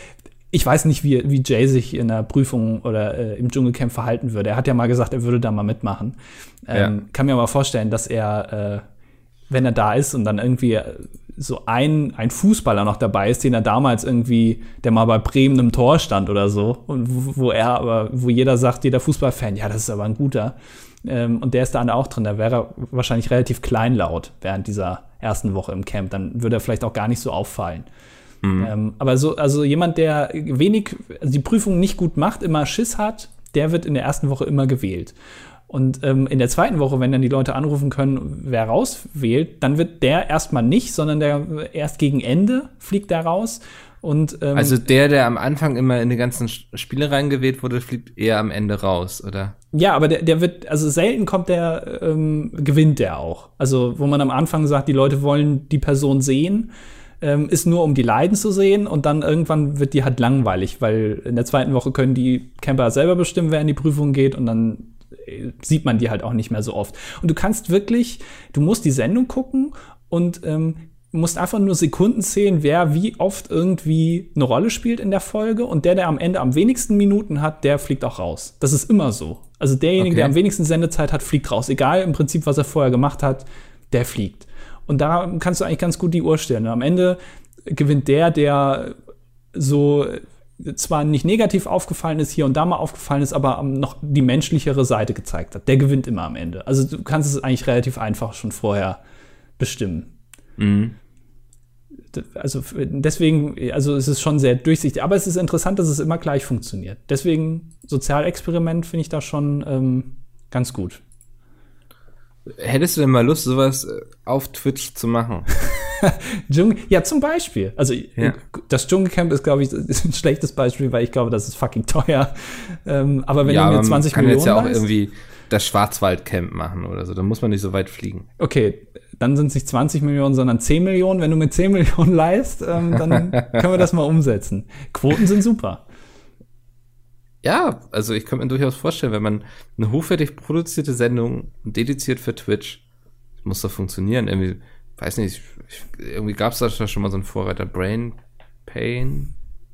ich weiß nicht, wie, wie Jay sich in der Prüfung oder äh, im Dschungelcamp verhalten würde. Er hat ja mal gesagt, er würde da mal mitmachen. Ähm, ja. Kann mir aber vorstellen, dass er, äh, wenn er da ist und dann irgendwie so ein, ein Fußballer noch dabei ist, den er damals irgendwie, der mal bei Bremen im Tor stand oder so, und wo, wo er aber, wo jeder sagt, jeder Fußballfan, ja, das ist aber ein guter. Ähm, und der ist da auch drin. Da wäre er wahrscheinlich relativ kleinlaut während dieser ersten Woche im Camp. Dann würde er vielleicht auch gar nicht so auffallen. Mhm. Ähm, aber so, also jemand, der wenig, also die Prüfung nicht gut macht, immer Schiss hat, der wird in der ersten Woche immer gewählt. Und ähm, in der zweiten Woche, wenn dann die Leute anrufen können, wer rauswählt, dann wird der erstmal nicht, sondern der erst gegen Ende fliegt der raus. Und, ähm, also der, der am Anfang immer in die ganzen Spiele reingewählt wurde, fliegt eher am Ende raus, oder? Ja, aber der, der wird, also selten kommt der, ähm, gewinnt der auch. Also wo man am Anfang sagt, die Leute wollen die Person sehen, ähm, ist nur um die Leiden zu sehen und dann irgendwann wird die halt langweilig, weil in der zweiten Woche können die Camper selber bestimmen, wer in die Prüfung geht und dann sieht man die halt auch nicht mehr so oft. Und du kannst wirklich, du musst die Sendung gucken und ähm, musst einfach nur Sekunden zählen, wer wie oft irgendwie eine Rolle spielt in der Folge und der, der am Ende am wenigsten Minuten hat, der fliegt auch raus. Das ist immer so. Also derjenige, okay. der am wenigsten Sendezeit hat, fliegt raus. Egal im Prinzip, was er vorher gemacht hat, der fliegt. Und da kannst du eigentlich ganz gut die Uhr stellen. Und am Ende gewinnt der, der so zwar nicht negativ aufgefallen ist, hier und da mal aufgefallen ist, aber noch die menschlichere Seite gezeigt hat. Der gewinnt immer am Ende. Also du kannst es eigentlich relativ einfach schon vorher bestimmen. Mhm. Also deswegen, also es ist schon sehr durchsichtig, aber es ist interessant, dass es immer gleich funktioniert. Deswegen Sozialexperiment finde ich da schon ähm, ganz gut. Hättest du denn mal Lust, sowas äh, auf Twitch zu machen? (laughs) ja, zum Beispiel. Also ja. das Dschungelcamp ist, glaube ich, (laughs) ist ein schlechtes Beispiel, weil ich glaube, das ist fucking teuer. Ähm, aber wenn ja, du mir 20 kann Millionen jetzt ja auch irgendwie das Schwarzwaldcamp machen oder so. Da muss man nicht so weit fliegen. Okay, dann sind es nicht 20 Millionen, sondern 10 Millionen. Wenn du mit 10 (laughs) Millionen leist, ähm, dann können wir das mal umsetzen. Quoten sind super. Ja, also ich könnte mir durchaus vorstellen, wenn man eine hochwertig produzierte Sendung dediziert für Twitch, muss doch funktionieren. Irgendwie, weiß nicht, irgendwie gab es da schon mal so einen Vorreiter, Brain Pain,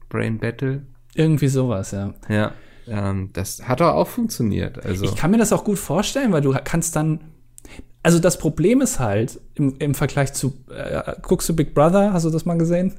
Brain Battle. Irgendwie sowas, ja. Ja, ähm, das hat doch auch funktioniert. Also. Ich kann mir das auch gut vorstellen, weil du kannst dann. Also das Problem ist halt, im, im Vergleich zu, äh, guckst du Big Brother, hast du das mal gesehen?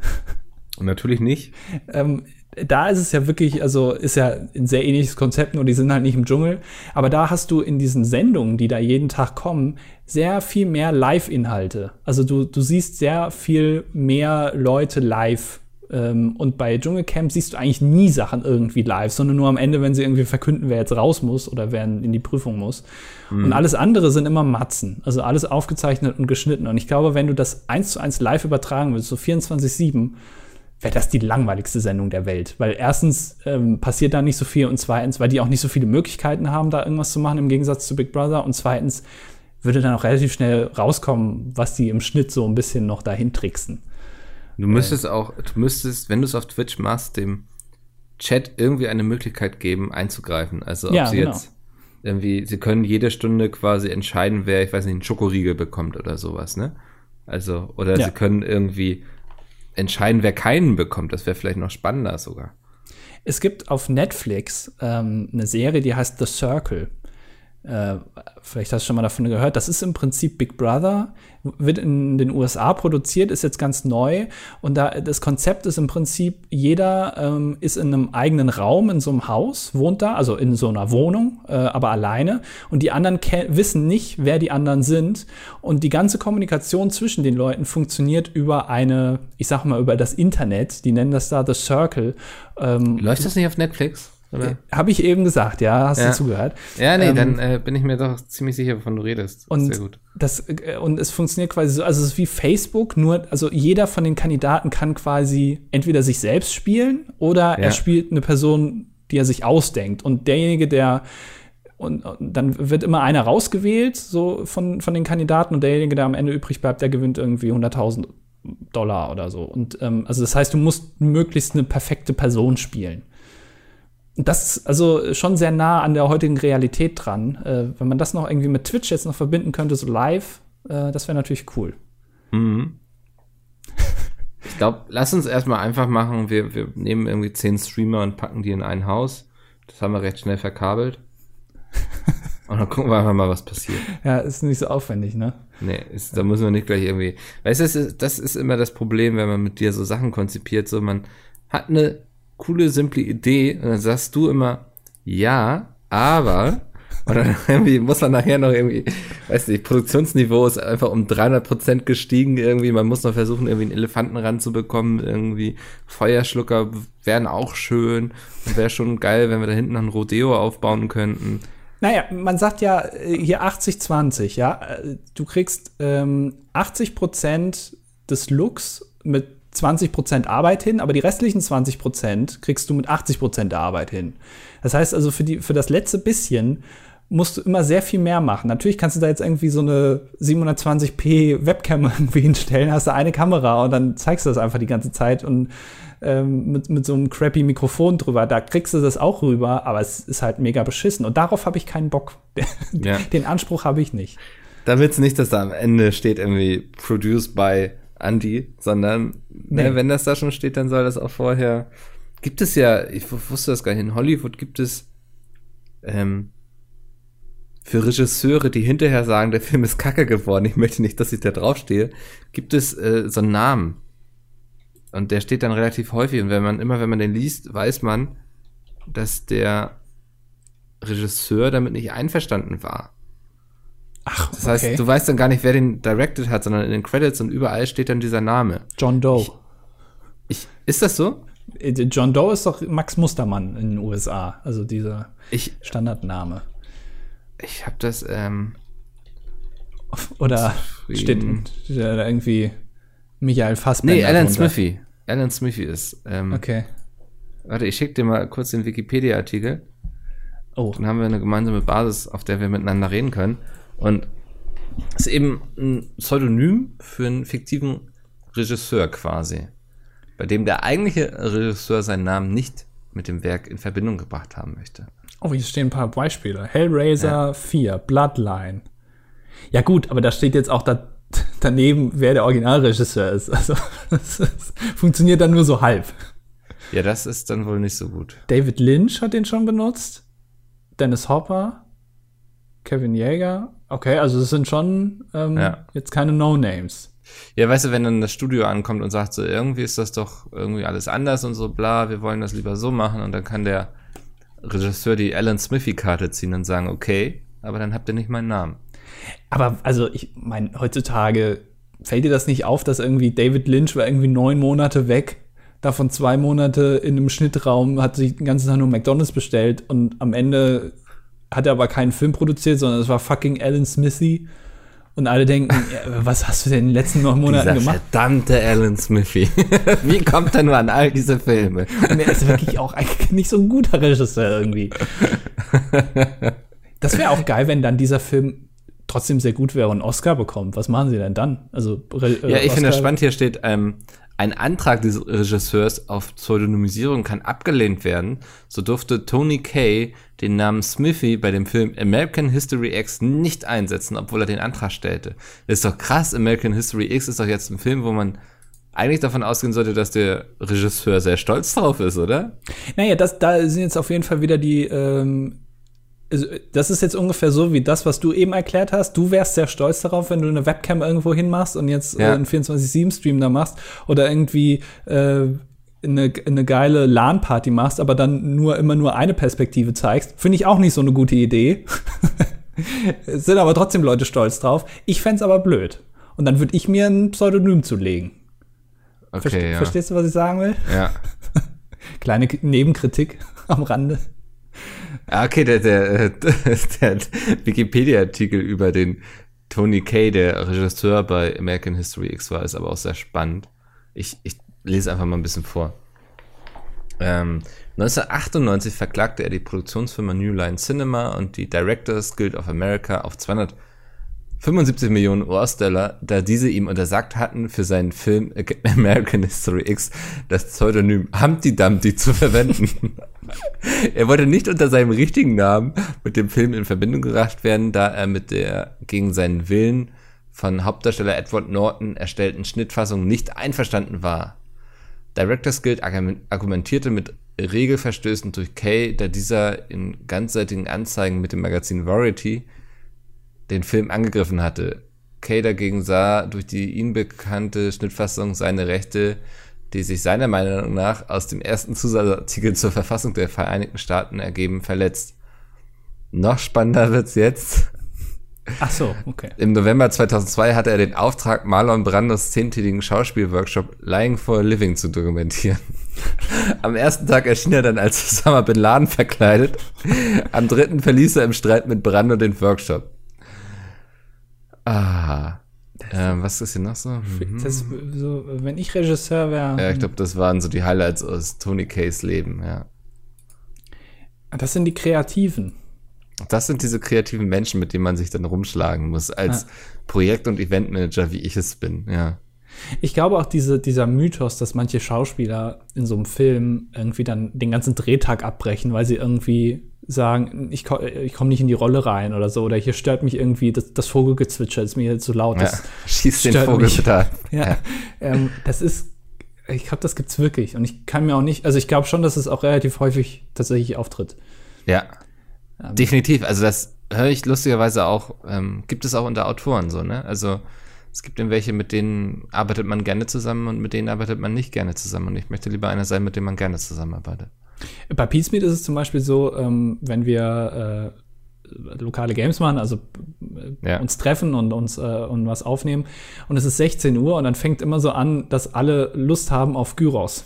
Natürlich nicht. ähm, da ist es ja wirklich, also ist ja ein sehr ähnliches Konzept, nur die sind halt nicht im Dschungel. Aber da hast du in diesen Sendungen, die da jeden Tag kommen, sehr viel mehr Live-Inhalte. Also du, du siehst sehr viel mehr Leute live. Ähm, und bei Dschungelcamp siehst du eigentlich nie Sachen irgendwie live, sondern nur am Ende, wenn sie irgendwie verkünden, wer jetzt raus muss oder wer in die Prüfung muss. Mhm. Und alles andere sind immer Matzen. Also alles aufgezeichnet und geschnitten. Und ich glaube, wenn du das eins zu eins live übertragen willst, so 24-7, wäre das die langweiligste Sendung der Welt. Weil erstens ähm, passiert da nicht so viel und zweitens, weil die auch nicht so viele Möglichkeiten haben, da irgendwas zu machen im Gegensatz zu Big Brother und zweitens würde dann auch relativ schnell rauskommen, was die im Schnitt so ein bisschen noch dahin tricksen. Du müsstest äh, auch, du müsstest, wenn du es auf Twitch machst, dem Chat irgendwie eine Möglichkeit geben, einzugreifen. Also ob ja, sie genau. jetzt irgendwie, sie können jede Stunde quasi entscheiden, wer, ich weiß nicht, einen Schokoriegel bekommt oder sowas, ne? Also, oder ja. sie können irgendwie entscheiden, wer keinen bekommt. Das wäre vielleicht noch spannender sogar. Es gibt auf Netflix ähm, eine Serie, die heißt The Circle. Äh, vielleicht hast du schon mal davon gehört. Das ist im Prinzip Big Brother, wird in den USA produziert, ist jetzt ganz neu. Und da das Konzept ist im Prinzip, jeder ähm, ist in einem eigenen Raum, in so einem Haus, wohnt da, also in so einer Wohnung, äh, aber alleine. Und die anderen wissen nicht, wer die anderen sind. Und die ganze Kommunikation zwischen den Leuten funktioniert über eine, ich sag mal, über das Internet. Die nennen das da The Circle. Ähm, Läuft das nicht auf Netflix? Habe ich eben gesagt, ja, hast ja. du zugehört. Ja, nee, ähm, dann äh, bin ich mir doch ziemlich sicher, wovon du redest. Und, Sehr gut. Das, äh, und es funktioniert quasi so, also es ist wie Facebook, nur, also jeder von den Kandidaten kann quasi entweder sich selbst spielen oder ja. er spielt eine Person, die er sich ausdenkt. Und derjenige, der und, und, dann wird immer einer rausgewählt, so von, von den Kandidaten, und derjenige, der am Ende übrig bleibt, der gewinnt irgendwie 100.000 Dollar oder so. Und ähm, also das heißt, du musst möglichst eine perfekte Person spielen das ist also schon sehr nah an der heutigen Realität dran. Äh, wenn man das noch irgendwie mit Twitch jetzt noch verbinden könnte, so live, äh, das wäre natürlich cool. Mhm. (laughs) Ich glaube, lass uns erstmal einfach machen. Wir, wir nehmen irgendwie zehn Streamer und packen die in ein Haus. Das haben wir recht schnell verkabelt. (laughs) Und dann gucken wir einfach mal, was passiert. Ja, ist nicht so aufwendig, ne? Nee, ist, da müssen wir nicht gleich irgendwie. Weißt du, das ist, das ist immer das Problem, wenn man mit dir so Sachen konzipiert. So, man hat eine coole, simple Idee und dann sagst du immer, ja, aber und dann (laughs) irgendwie muss man nachher noch irgendwie, weiß nicht, Produktionsniveau ist einfach um 300 Prozent gestiegen irgendwie. Man muss noch versuchen, irgendwie einen Elefanten ranzubekommen. Irgendwie Feuerschlucker wären auch schön wäre schon geil, wenn wir da hinten noch ein Rodeo aufbauen könnten. Naja, man sagt ja äh, hier 80-20, ja. Äh, du kriegst ähm, 80 Prozent des Looks mit 20% Arbeit hin, aber die restlichen 20% kriegst du mit 80% der Arbeit hin. Das heißt also, für, die, für das letzte bisschen musst du immer sehr viel mehr machen. Natürlich kannst du da jetzt irgendwie so eine 720p Webcam (laughs) irgendwie hinstellen, hast du eine Kamera und dann zeigst du das einfach die ganze Zeit und ähm, mit, mit so einem crappy Mikrofon drüber. Da kriegst du das auch rüber, aber es ist halt mega beschissen. Und darauf habe ich keinen Bock. (laughs) Ja. Den Anspruch habe ich nicht. Da willst du nicht, dass da am Ende steht irgendwie produced by Andy, sondern nee. ne, wenn das da schon steht, dann soll das auch vorher. Gibt es ja, ich wusste das gar nicht, in Hollywood gibt es ähm, für Regisseure, die hinterher sagen, der Film ist kacke geworden, ich möchte nicht, dass ich da draufstehe, gibt es äh, so einen Namen. Und der steht dann relativ häufig. Und wenn man, immer wenn man den liest, weiß man, dass der Regisseur damit nicht einverstanden war. Ach, das heißt, okay. du weißt dann gar nicht, wer den directed hat, sondern in den Credits und überall steht dann dieser Name. John Doe. Ich, ich, ist das so? Äh, John Doe ist doch Max Mustermann in den USA, also dieser ich, Standardname. Ich habe das, ähm, Oder steht, steht da irgendwie Michael Fassbender Nee, Alan Smithy. Alan Smithy ist. Ähm, okay. Warte, ich schicke dir mal kurz den Wikipedia-Artikel. Oh. Dann haben wir eine gemeinsame Basis, auf der wir miteinander reden können. Und ist eben ein Pseudonym für einen fiktiven Regisseur quasi, bei dem der eigentliche Regisseur seinen Namen nicht mit dem Werk in Verbindung gebracht haben möchte. Oh, hier stehen ein paar Beispiele. Hellraiser ja. 4, Bloodline. Ja gut, aber da steht jetzt auch da, (laughs) daneben, wer der Originalregisseur ist. Also (laughs) das, das funktioniert dann nur so halb. Ja, das ist dann wohl nicht so gut. David Lynch hat den schon benutzt. Dennis Hopper. Kevin Jäger. Okay, also es sind schon ähm, ja. jetzt keine No-Names. Ja, weißt du, wenn dann das Studio ankommt und sagt so, irgendwie ist das doch irgendwie alles anders und so, bla, wir wollen das lieber so machen und dann kann der Regisseur die Alan Smithy-Karte ziehen und sagen, okay, aber dann habt ihr nicht meinen Namen. Aber also, ich meine, heutzutage fällt dir das nicht auf, dass irgendwie David Lynch war irgendwie neun Monate weg, davon zwei Monate in einem Schnittraum, hat sich den ganzen Tag nur McDonalds bestellt und am Ende hat er aber keinen Film produziert, sondern es war fucking Alan Smithy. Und alle denken, (laughs) was hast du denn in den letzten neun Monaten Dieser gemacht? Verdammte Alan Smithy. (laughs) Wie kommt er nur an all diese Filme? Und er ist wirklich auch eigentlich (laughs) nicht so ein guter Regisseur irgendwie. Das wäre auch geil, wenn dann dieser Film trotzdem sehr gut wäre und einen Oscar bekommt. Was machen sie denn dann? Also, äh, ja, ich finde das spannend, hier steht, ähm, ein Antrag des Regisseurs auf Pseudonymisierung kann abgelehnt werden, so durfte Tony Kay den Namen Smithy bei dem Film American History X nicht einsetzen, obwohl er den Antrag stellte. Das ist doch krass, American History X ist doch jetzt ein Film, wo man eigentlich davon ausgehen sollte, dass der Regisseur sehr stolz drauf ist, oder? Naja, das, da sind jetzt auf jeden Fall wieder die, ähm, das ist jetzt ungefähr so wie das, was du eben erklärt hast. Du wärst sehr stolz darauf, wenn du eine Webcam irgendwo hinmachst und jetzt Ja. äh, einen 24-7-Stream da machst oder irgendwie äh, eine, eine geile LAN-Party machst, aber dann nur immer nur eine Perspektive zeigst. Finde ich auch nicht so eine gute Idee. Es (laughs) Sind aber trotzdem Leute stolz drauf. Ich fänd's aber blöd. Und dann würde ich mir ein Pseudonym zulegen. Okay, Verste- ja. Verstehst du, was ich sagen will? Ja. (laughs) Kleine Nebenkritik am Rande. Ah, okay, der, der, (laughs) der Wikipedia-Artikel über den Tony Kay, der Regisseur bei American History X war, ist aber auch sehr spannend. Ich, ich lese einfach mal ein bisschen vor. Ähm, 1998 verklagte er die Produktionsfirma New Line Cinema und die Directors Guild of America auf 275 Millionen US-Dollar, da diese ihm untersagt hatten, für seinen Film American History X das Pseudonym Humpty Dumpty zu verwenden. (laughs) Er wollte nicht unter seinem richtigen Namen mit dem Film in Verbindung gebracht werden, da er mit der gegen seinen Willen von Hauptdarsteller Edward Norton erstellten Schnittfassung nicht einverstanden war. Directors Guild argumen- argumentierte mit Regelverstößen durch Kay, da dieser in ganzseitigen Anzeigen mit dem Magazin Variety den Film angegriffen hatte. Kay dagegen sah durch die ihm bekannte Schnittfassung seine Rechte, die sich seiner Meinung nach aus dem ersten Zusatzartikel zur Verfassung der Vereinigten Staaten ergeben, verletzt. Noch spannender wird's jetzt. Ach so, okay. Im November 2002 hatte er den Auftrag, Marlon Brandos zehntägigen Schauspielworkshop Lying for a Living zu dokumentieren. (laughs) Am ersten Tag erschien er dann als Osama Bin Laden verkleidet. Am dritten verließ er im Streit mit Brando den Workshop. Ah. Ähm, was ist hier noch so? Mhm. Das, so, wenn ich Regisseur wäre, Ja, ich glaube, das waren so die Highlights aus Tony Kays Leben, ja. das sind die Kreativen. Das sind diese kreativen Menschen, mit denen man sich dann rumschlagen muss, als Projekt- und Eventmanager, wie ich es bin, ja. Ich glaube auch diese, dieser Mythos, dass manche Schauspieler in so einem Film irgendwie dann den ganzen Drehtag abbrechen, weil sie irgendwie sagen, ich, ko ich komme nicht in die Rolle rein oder so, oder hier stört mich irgendwie, das, das Vogelgezwitscher ist mir jetzt zu laut. ja. (laughs) Das, Schieß den Vogel mich. bitte ab. (laughs) ja, Ähm, das ist, ich glaube, das gibt's wirklich. Und ich kann mir auch nicht, also ich glaube schon, dass es auch relativ häufig tatsächlich auftritt. Ja. Definitiv. Also das höre ich lustigerweise auch, ähm, gibt es auch unter Autoren so, ne? Also es gibt dann welche, mit denen arbeitet man gerne zusammen und mit denen arbeitet man nicht gerne zusammen. Und ich möchte lieber einer sein, mit dem man gerne zusammenarbeitet. Bei Peacemeet ist es zum Beispiel so, ähm, wenn wir äh, lokale Games machen, also äh, Ja. uns treffen und uns äh, und was aufnehmen und es ist 16 Uhr und dann fängt immer so an, dass alle Lust haben auf Gyros.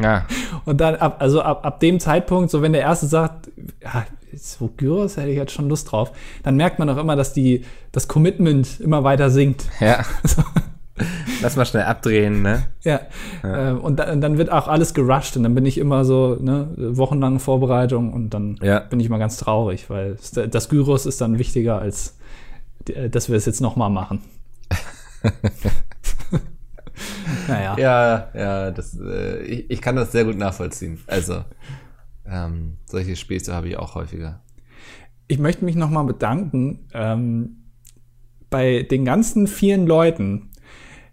Ja, (laughs) Und dann ab, also ab, ab dem Zeitpunkt, so wenn der erste sagt, ja, so Gyros hätte ich jetzt schon Lust drauf, dann merkt man auch immer, dass die, das Commitment immer weiter sinkt. ja. (laughs) (laughs) Lass mal schnell abdrehen, ne? Ja. Ähm, und dann, dann wird auch alles gerusht und dann bin ich immer so, ne, wochenlange Vorbereitung und dann Ja. bin ich mal ganz traurig, weil das Gyros ist dann wichtiger als, äh, dass wir es jetzt noch mal machen. (laughs) naja. Ja, ja, das, äh, ich, ich kann das sehr gut nachvollziehen. Also, ähm, solche Späße habe ich auch häufiger. Ich möchte mich noch mal bedanken ähm, bei den ganzen vielen Leuten,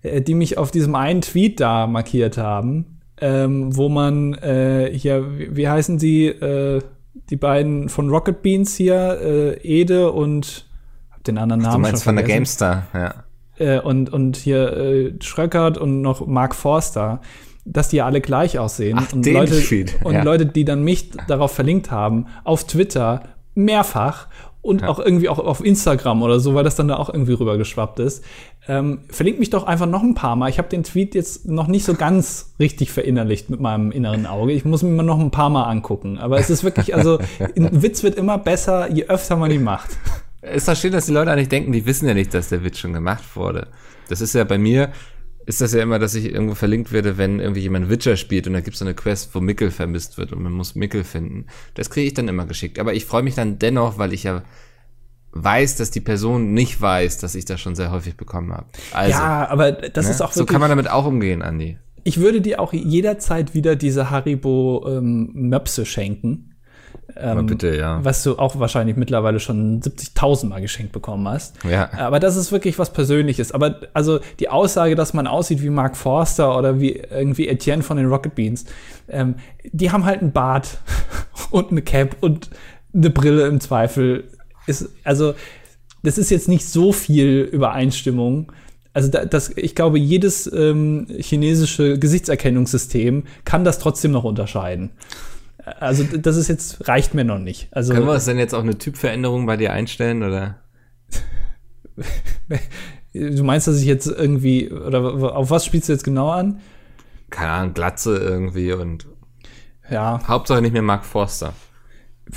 die mich auf diesem einen Tweet da markiert haben, ähm, wo man äh, hier, wie, wie heißen sie, äh, die beiden von Rocket Beans hier, äh, Ede und hab den anderen Namen Du meinst von der. GameStar, ja. äh, und, und hier äh, Schröckert und noch Mark Forster, dass die ja alle gleich aussehen. Ach, und Leute, Tweet, und ja. Leute, die dann mich darauf verlinkt haben, auf Twitter mehrfach und auch irgendwie auch auf Instagram oder so, weil das dann da auch irgendwie rübergeschwappt ist. Ähm, verlinkt mich doch einfach noch ein paar Mal. Ich habe den Tweet jetzt noch nicht so ganz richtig verinnerlicht mit meinem inneren Auge. Ich muss mir mal noch ein paar Mal angucken. Aber es ist wirklich, also ein (laughs) Witz wird immer besser, je öfter man ihn macht. Ist doch schön, dass die Leute eigentlich denken, die wissen ja nicht, dass der Witz schon gemacht wurde. Das ist ja bei mir, ist das ja immer, dass ich irgendwo verlinkt werde, wenn irgendwie jemand Witcher spielt und da gibt es so eine Quest, wo Mickel vermisst wird und man muss Mickel finden. Das kriege ich dann immer geschickt. Aber ich freue mich dann dennoch, weil ich ja weiß, dass die Person nicht weiß, dass ich das schon sehr häufig bekommen habe. Also, ja, aber das ne? ist auch so wirklich. kann man damit auch umgehen, Andi. Ich würde dir auch jederzeit wieder diese Haribo ähm, Möpse schenken. Aber bitte, ja. Was du auch wahrscheinlich mittlerweile schon 70.000 Mal geschenkt bekommen hast. Ja. Aber das ist wirklich was Persönliches. Aber also die Aussage, dass man aussieht wie Mark Forster oder wie irgendwie Etienne von den Rocket Beans, ähm, die haben halt einen Bart (laughs) und eine Cap und eine Brille im Zweifel ist, also das ist jetzt nicht so viel Übereinstimmung. Also da, das, ich glaube, jedes ähm, chinesische Gesichtserkennungssystem kann das trotzdem noch unterscheiden. Also das ist jetzt reicht mir noch nicht. Also Können wir es denn jetzt auch eine Typveränderung bei dir einstellen oder? (laughs) du meinst, dass ich jetzt irgendwie oder auf was spielst du jetzt genau an? Keine Ahnung, Glatze irgendwie und Ja. Hauptsache nicht mehr Mark Forster. (laughs)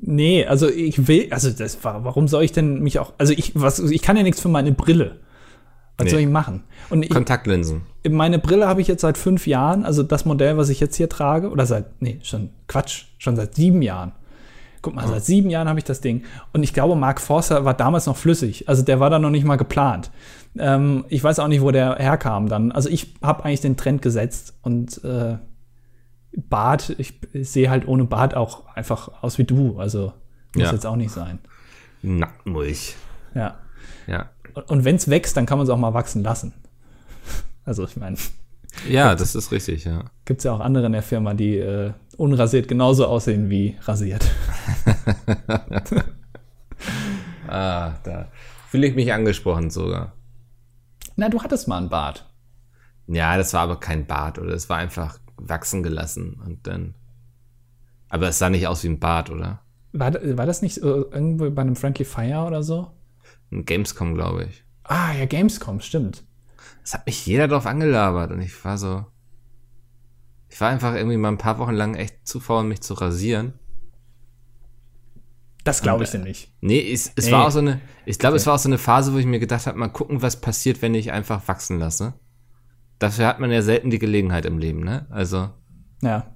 Nee, also ich will, also das war, warum soll ich denn mich auch, also ich, was, ich kann ja nichts für meine Brille. Was Nee. soll ich machen? Ich, Kontaktlinsen. meine Brille habe ich jetzt seit fünf Jahren, also das Modell, was ich jetzt hier trage, oder seit, nee, schon, Quatsch, schon seit sieben Jahren. Guck mal, seit sieben Jahren habe ich das Ding. Und ich glaube, Mark Forster war damals noch flüssig. Also der war da noch nicht mal geplant. Ähm, ich weiß auch nicht, wo der herkam dann. Also ich habe eigentlich den Trend gesetzt und äh, Bart, ich, ich sehe halt ohne Bart auch einfach aus wie du. Also muss Ja. jetzt auch nicht sein. Nacktmulch. Ja. Ja. Und, wenn es wächst, dann kann man es auch mal wachsen lassen. Also ich meine, Ja, das ist richtig, ja. gibt es ja auch andere in der Firma, die äh, unrasiert genauso aussehen wie rasiert. (laughs) Ah, da fühle ich mich angesprochen sogar. Na, du hattest mal einen Bart. Ja, das war aber kein Bart, oder? Es war einfach wachsen gelassen und dann. Aber es sah nicht aus wie ein Bart, oder? War, war das nicht äh, irgendwo bei einem Friendly Fire oder so? Ein Gamescom, glaube ich. Ah, ja, Gamescom, stimmt. Es hat mich jeder drauf angelabert und ich war so. Ich war einfach irgendwie mal ein paar Wochen lang echt zu faul, mich zu rasieren. Das glaube ich dir nicht. Nee, es, es Nee. war auch so eine, ich glaube, es Okay. war auch so eine Phase, wo ich mir gedacht habe, mal gucken, was passiert, wenn ich einfach wachsen lasse. Dafür hat man ja selten die Gelegenheit im Leben, ne? Also, Ja.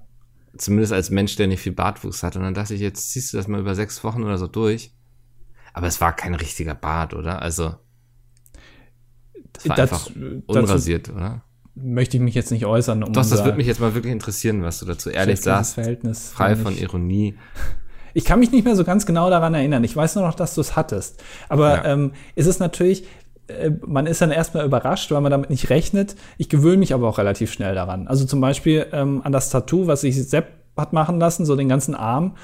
zumindest als Mensch, der nicht viel Bartwuchs hat. Und dann dachte ich, jetzt ziehst du das mal über sechs Wochen oder so durch. Aber es war kein richtiger Bart, oder? Also, das war Das- einfach unrasiert, oder? möchte ich mich jetzt nicht äußern. Um Doch, das würde mich jetzt mal wirklich interessieren, was du dazu ehrlich sagst. Verhältnis. Frei von. Ironie. (laughs) Ich kann mich nicht mehr so ganz genau daran erinnern. Ich weiß nur noch, dass du es hattest. Aber Ja. ähm, ist es natürlich, äh, man ist dann erstmal überrascht, weil man damit nicht rechnet. Ich gewöhne mich aber auch relativ schnell daran. Also zum Beispiel ähm, an das Tattoo, was sich Sepp hat machen lassen, so den ganzen Arm.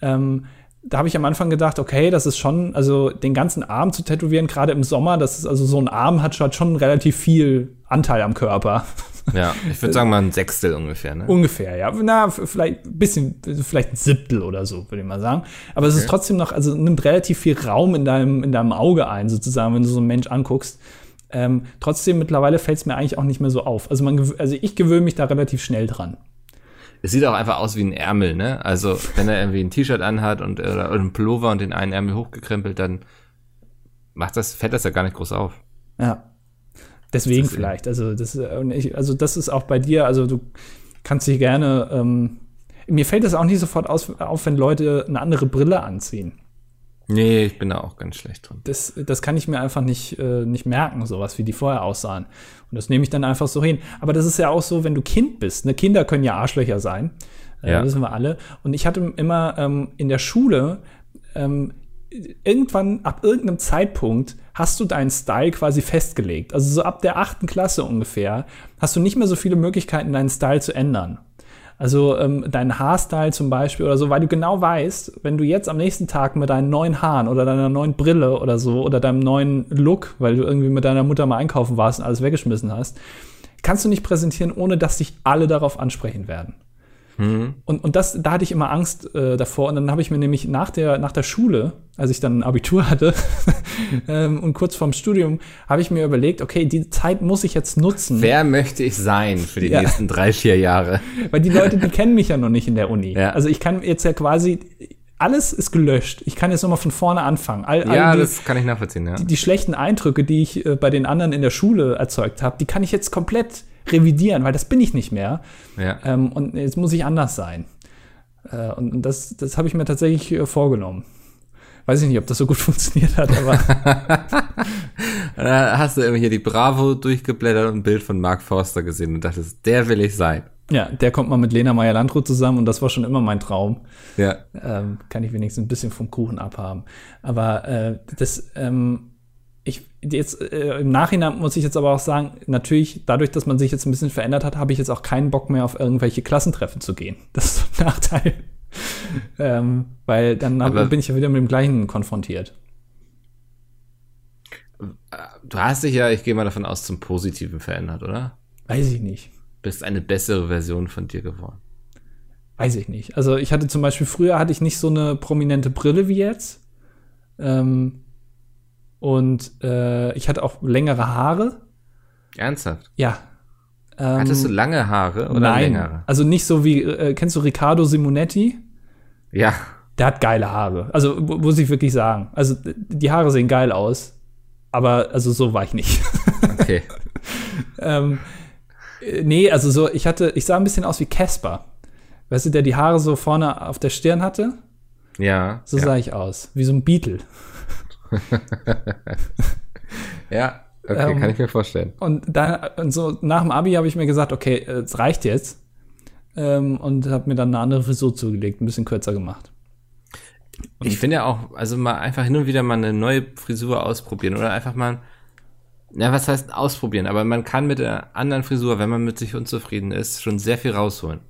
Ähm, da habe ich am Anfang gedacht, okay, das ist schon, also den ganzen Arm zu tätowieren, gerade im Sommer, das ist also so ein Arm hat schon- hat schon relativ viel Anteil am Körper. (laughs) Ja, ich würde sagen mal ein Sechstel ungefähr, ne? Ungefähr, ja. Na, vielleicht ein bisschen, vielleicht ein Siebtel oder so, würde ich mal sagen. Aber es ist Okay. trotzdem noch, also nimmt relativ viel Raum in deinem, in deinem Auge ein, sozusagen, wenn du so einen Mensch anguckst. Ähm, trotzdem, mittlerweile fällt es mir eigentlich auch nicht mehr so auf. Also, man, also ich gewöhne mich da relativ schnell dran. Es sieht auch einfach aus wie ein Ärmel, ne? Also, wenn er irgendwie ein T-Shirt anhat und oder, oder ein Pullover und den einen Ärmel hochgekrempelt, dann macht das, fällt das ja gar nicht groß auf. Ja. Deswegen Das vielleicht. Also das, ich, also das ist auch bei dir, also du kannst dich gerne, ähm, mir fällt es auch nicht sofort aus, auf, wenn Leute eine andere Brille anziehen. Nee, ich bin da auch ganz schlecht drin. das, das kann ich mir einfach nicht, äh, nicht merken, sowas wie die vorher aussahen. Und das nehme ich dann einfach so hin. Aber das ist ja auch so, wenn du Kind bist. Ne? Kinder können ja Arschlöcher sein. Äh, Ja. Wissen wir alle. Und ich hatte immer ähm, in der Schule, ähm, irgendwann, ab irgendeinem Zeitpunkt, hast du deinen Style quasi festgelegt. Also so ab der achten Klasse ungefähr, hast du nicht mehr so viele Möglichkeiten, deinen Style zu ändern. Also ähm, deinen Haarstyle zum Beispiel oder so, weil du genau weißt, wenn du jetzt am nächsten Tag mit deinen neuen Haaren oder deiner neuen Brille oder so oder deinem neuen Look, weil du irgendwie mit deiner Mutter mal einkaufen warst und alles weggeschmissen hast, kannst du nicht präsentieren, ohne dass dich alle darauf ansprechen werden. Hm. Und, und das, da hatte ich immer Angst äh, davor. Und dann habe ich mir nämlich nach der, nach der Schule, als ich dann ein Abitur hatte (laughs) ähm, und kurz vorm Studium, habe ich mir überlegt, okay, die Zeit muss ich jetzt nutzen. Wer möchte ich sein für die Ja. nächsten drei, vier Jahre? (laughs) Weil die Leute, die kennen mich ja noch nicht in der Uni. Ja. Also ich kann jetzt ja quasi, alles ist gelöscht. Ich kann jetzt nochmal von vorne anfangen. All, all Ja, die, das kann ich nachvollziehen, ja. die schlechten Eindrücke, die ich äh, bei den anderen in der Schule erzeugt habe, die kann ich jetzt komplett revidieren, weil das bin ich nicht mehr. ja. Ähm, und jetzt muss ich anders sein. Äh, und das, das habe ich mir tatsächlich äh, vorgenommen. Weiß ich nicht, ob das so gut (laughs) funktioniert hat, aber (laughs) Da hast du irgendwie hier die Bravo durchgeblättert und ein Bild von Mark Forster gesehen und dachtest, der will ich sein. ja, der kommt mal mit Lena Meyer-Landrut zusammen und das war schon immer mein Traum. Ja. ähm, kann ich wenigstens ein bisschen vom Kuchen abhaben. Aber äh, das, ähm, ich jetzt äh, im Nachhinein muss ich jetzt aber auch sagen, natürlich, dadurch, dass man sich jetzt ein bisschen verändert hat, habe ich jetzt auch keinen Bock mehr auf irgendwelche Klassentreffen zu gehen. Das ist ein (laughs) Nachteil. ähm, weil dann Aber- bin ich ja wieder mit dem gleichen konfrontiert. Du hast dich ja, ich gehe mal davon aus, zum Positiven verändert, oder? Weiß ich nicht. Bist eine bessere Version von dir geworden. Weiß ich nicht. Also ich hatte zum Beispiel, früher hatte ich nicht so eine prominente Brille wie jetzt. Ähm, und äh, ich hatte auch längere Haare. Ernsthaft? Ja. Ähm, Hattest du lange Haare oder nein. längere? Also nicht so wie, äh, kennst du Riccardo Simonetti? Ja. Der hat geile Haare. Also mu- muss ich wirklich sagen. Also die Haare sehen geil aus. Aber also so war ich nicht. Okay. (laughs) ähm, äh, nee, also so, ich hatte, ich sah ein bisschen aus wie Casper. Weißt du, der die Haare so vorne auf der Stirn hatte? Ja. So ja. sah ich aus. Wie so ein Beetle. (laughs) Ja. Okay, Ähm, kann ich mir vorstellen. Und da, und so nach dem Abi habe ich mir gesagt, okay, es reicht jetzt. Ähm, und habe mir dann eine andere Frisur zugelegt, ein bisschen kürzer gemacht. Ich finde ja auch, also mal einfach hin und wieder mal eine neue Frisur ausprobieren oder einfach mal, ja, was heißt ausprobieren? Aber man kann mit der anderen Frisur, wenn man mit sich unzufrieden ist, schon sehr viel rausholen.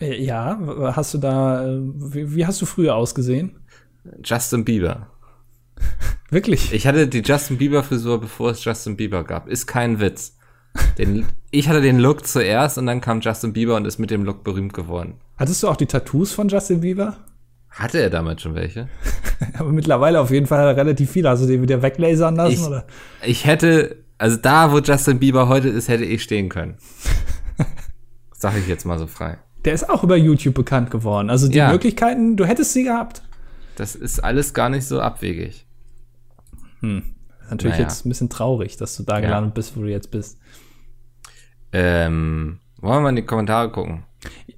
Äh, Ja, hast du da, äh, wie, wie hast du früher ausgesehen? Justin Bieber. (laughs) Wirklich? Ich hatte die Justin Bieber Frisur, bevor es Justin Bieber gab. Ist kein Witz. Den, ich hatte den Look zuerst und dann kam Justin Bieber und ist mit dem Look berühmt geworden. Hattest du auch die Tattoos von Justin Bieber? Hatte er damals schon welche? (laughs) Aber mittlerweile auf jeden Fall hat er relativ viele. Hast du den wieder weglasern lassen? Ich, oder? ich hätte, also da, wo Justin Bieber heute ist, hätte ich stehen können. (laughs) Sag ich jetzt mal so frei. Der ist auch über YouTube bekannt geworden. Also die Ja. Möglichkeiten, du hättest sie gehabt. Das ist alles gar nicht so abwegig. Natürlich Naja. jetzt ein bisschen traurig, dass du da Ja. gelandet bist, wo du jetzt bist. Ähm, wollen wir mal in die Kommentare gucken?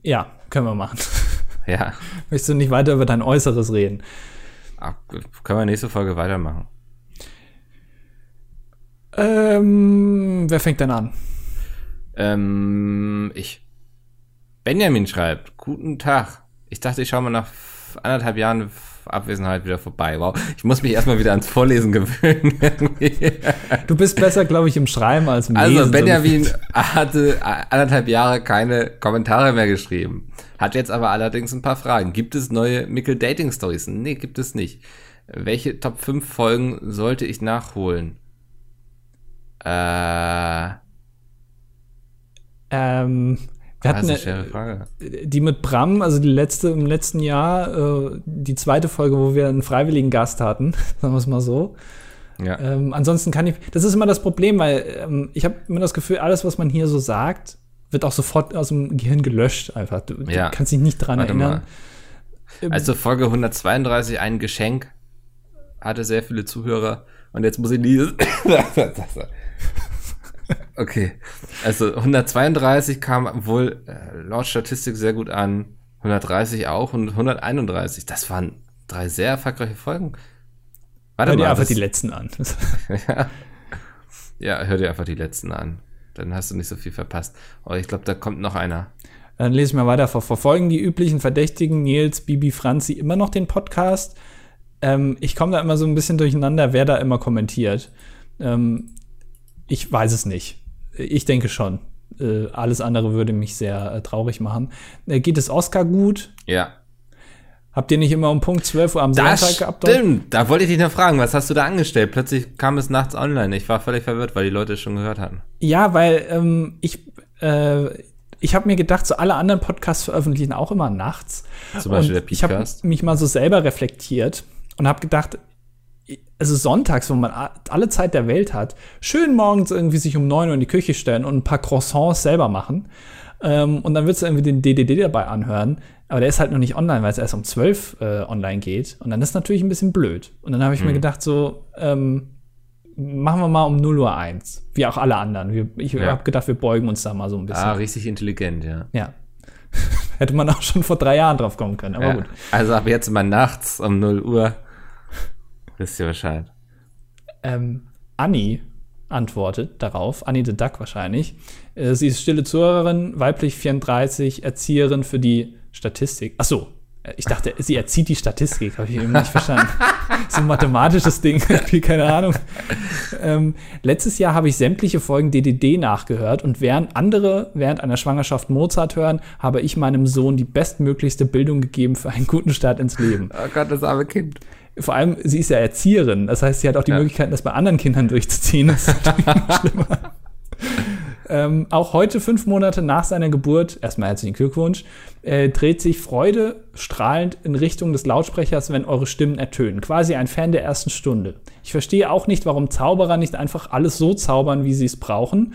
Ja, können wir machen. (laughs) Ja, Möchtest du nicht weiter über dein Äußeres reden? Ab, können wir nächste Folge weitermachen. Ähm, wer fängt denn an? Ähm, ich. Benjamin schreibt, guten Tag. Ich dachte, ich schaue mal nach anderthalb Jahren Abwesenheit wieder vorbei. Wow, ich muss mich erstmal wieder ans Vorlesen gewöhnen. (laughs) Du bist besser, glaube ich, im Schreiben als im Lesen. also, so Benjamin hatte anderthalb Jahre keine Kommentare mehr geschrieben. Hat jetzt aber allerdings ein paar Fragen. Gibt es neue Mickel Dating Stories? Nee, gibt es nicht. Welche Top 5 Folgen sollte ich nachholen? Äh, Ähm, wir das hatten ist eine Frage. die mit Bram, also die letzte im letzten Jahr, äh, die zweite Folge, wo wir einen freiwilligen Gast hatten, (laughs) sagen wir es mal so. Ja. Ähm, ansonsten kann ich, das ist immer das Problem, weil ähm, ich habe immer das Gefühl, alles, was man hier so sagt, wird auch sofort aus dem Gehirn gelöscht einfach. Du, Ja. du kannst dich nicht dran Warte erinnern. mal. Also Folge 132, ein Geschenk, hatte sehr viele Zuhörer. Und jetzt muss ich dieses. (laughs) okay. Also 132 kam wohl äh, laut Statistik sehr gut an. 130 auch und 131. Das waren drei sehr erfolgreiche Folgen. Warte Hör dir mal. einfach das- die letzten an. (laughs) (laughs) ja. ja, hör dir einfach die letzten an. Dann hast du nicht so viel verpasst. Oh, ich glaube, da kommt noch einer. Dann lese ich mal weiter vor. Verfolgen die üblichen Verdächtigen Nils, Bibi, Franzi immer noch den Podcast? Ähm, ich komme da immer so ein bisschen durcheinander, wer da immer kommentiert. Ähm, ich weiß es nicht. Ich denke schon. Äh, alles andere würde mich sehr äh, traurig machen. Äh, geht es Oscar gut? Ja. Habt ihr nicht immer um Punkt 12 Uhr am Das Sonntag geuploadet? stimmt. Da wollte ich dich noch fragen, was hast du da angestellt? Plötzlich kam es nachts online. Ich war völlig verwirrt, weil die Leute es schon gehört hatten. Ja, weil ähm, ich, äh, ich habe mir gedacht, so alle anderen Podcasts veröffentlichen auch immer nachts. Zum Beispiel und der ich habe Podcast. mich mal so selber reflektiert und habe gedacht, also sonntags, wo man alle Zeit der Welt hat, schön morgens irgendwie sich um 9 Uhr in die Küche stellen und ein paar Croissants selber machen. Ähm, und dann willst du irgendwie den DDD dabei anhören. Aber der ist halt noch nicht online, weil es erst um 12 äh, online geht. Und dann ist natürlich ein bisschen blöd. Und dann habe ich mir gedacht, so, ähm, machen wir mal um 0 Uhr 1. Wie auch alle anderen. Wir, ich Ja. habe gedacht, wir beugen uns da mal so ein bisschen. Ah, richtig intelligent, ja. Ja. (laughs) Hätte man auch schon vor drei Jahren drauf kommen können. Aber ja. gut. Also ab jetzt immer nachts um 0 Uhr. Wisst ihr Bescheid. Ähm, Anni antwortet darauf, Anni the Duck wahrscheinlich. Äh, sie ist stille Zuhörerin, weiblich 34, Erzieherin für die Statistik. Ach so, Ich dachte, sie erzieht die Statistik, habe ich eben nicht verstanden. (laughs) so ein mathematisches Ding, (laughs) keine Ahnung. Ähm, letztes Jahr habe ich sämtliche Folgen DDD nachgehört und während andere während einer Schwangerschaft Mozart hören, habe ich meinem Sohn die bestmöglichste Bildung gegeben für einen guten Start ins Leben. Oh Gott, das arme Kind. Vor allem, sie ist ja Erzieherin, das heißt, sie hat auch die ja. Möglichkeit, das bei anderen Kindern durchzuziehen. Das ist natürlich noch (laughs) schlimmer. Ähm, auch heute, fünf Monate nach seiner Geburt, erstmal herzlichen Glückwunsch, äh, dreht sich Freude strahlend in Richtung des Lautsprechers, wenn eure Stimmen ertönen. Quasi ein Fan der ersten Stunde. Ich verstehe auch nicht, warum Zauberer nicht einfach alles so zaubern, wie sie es brauchen.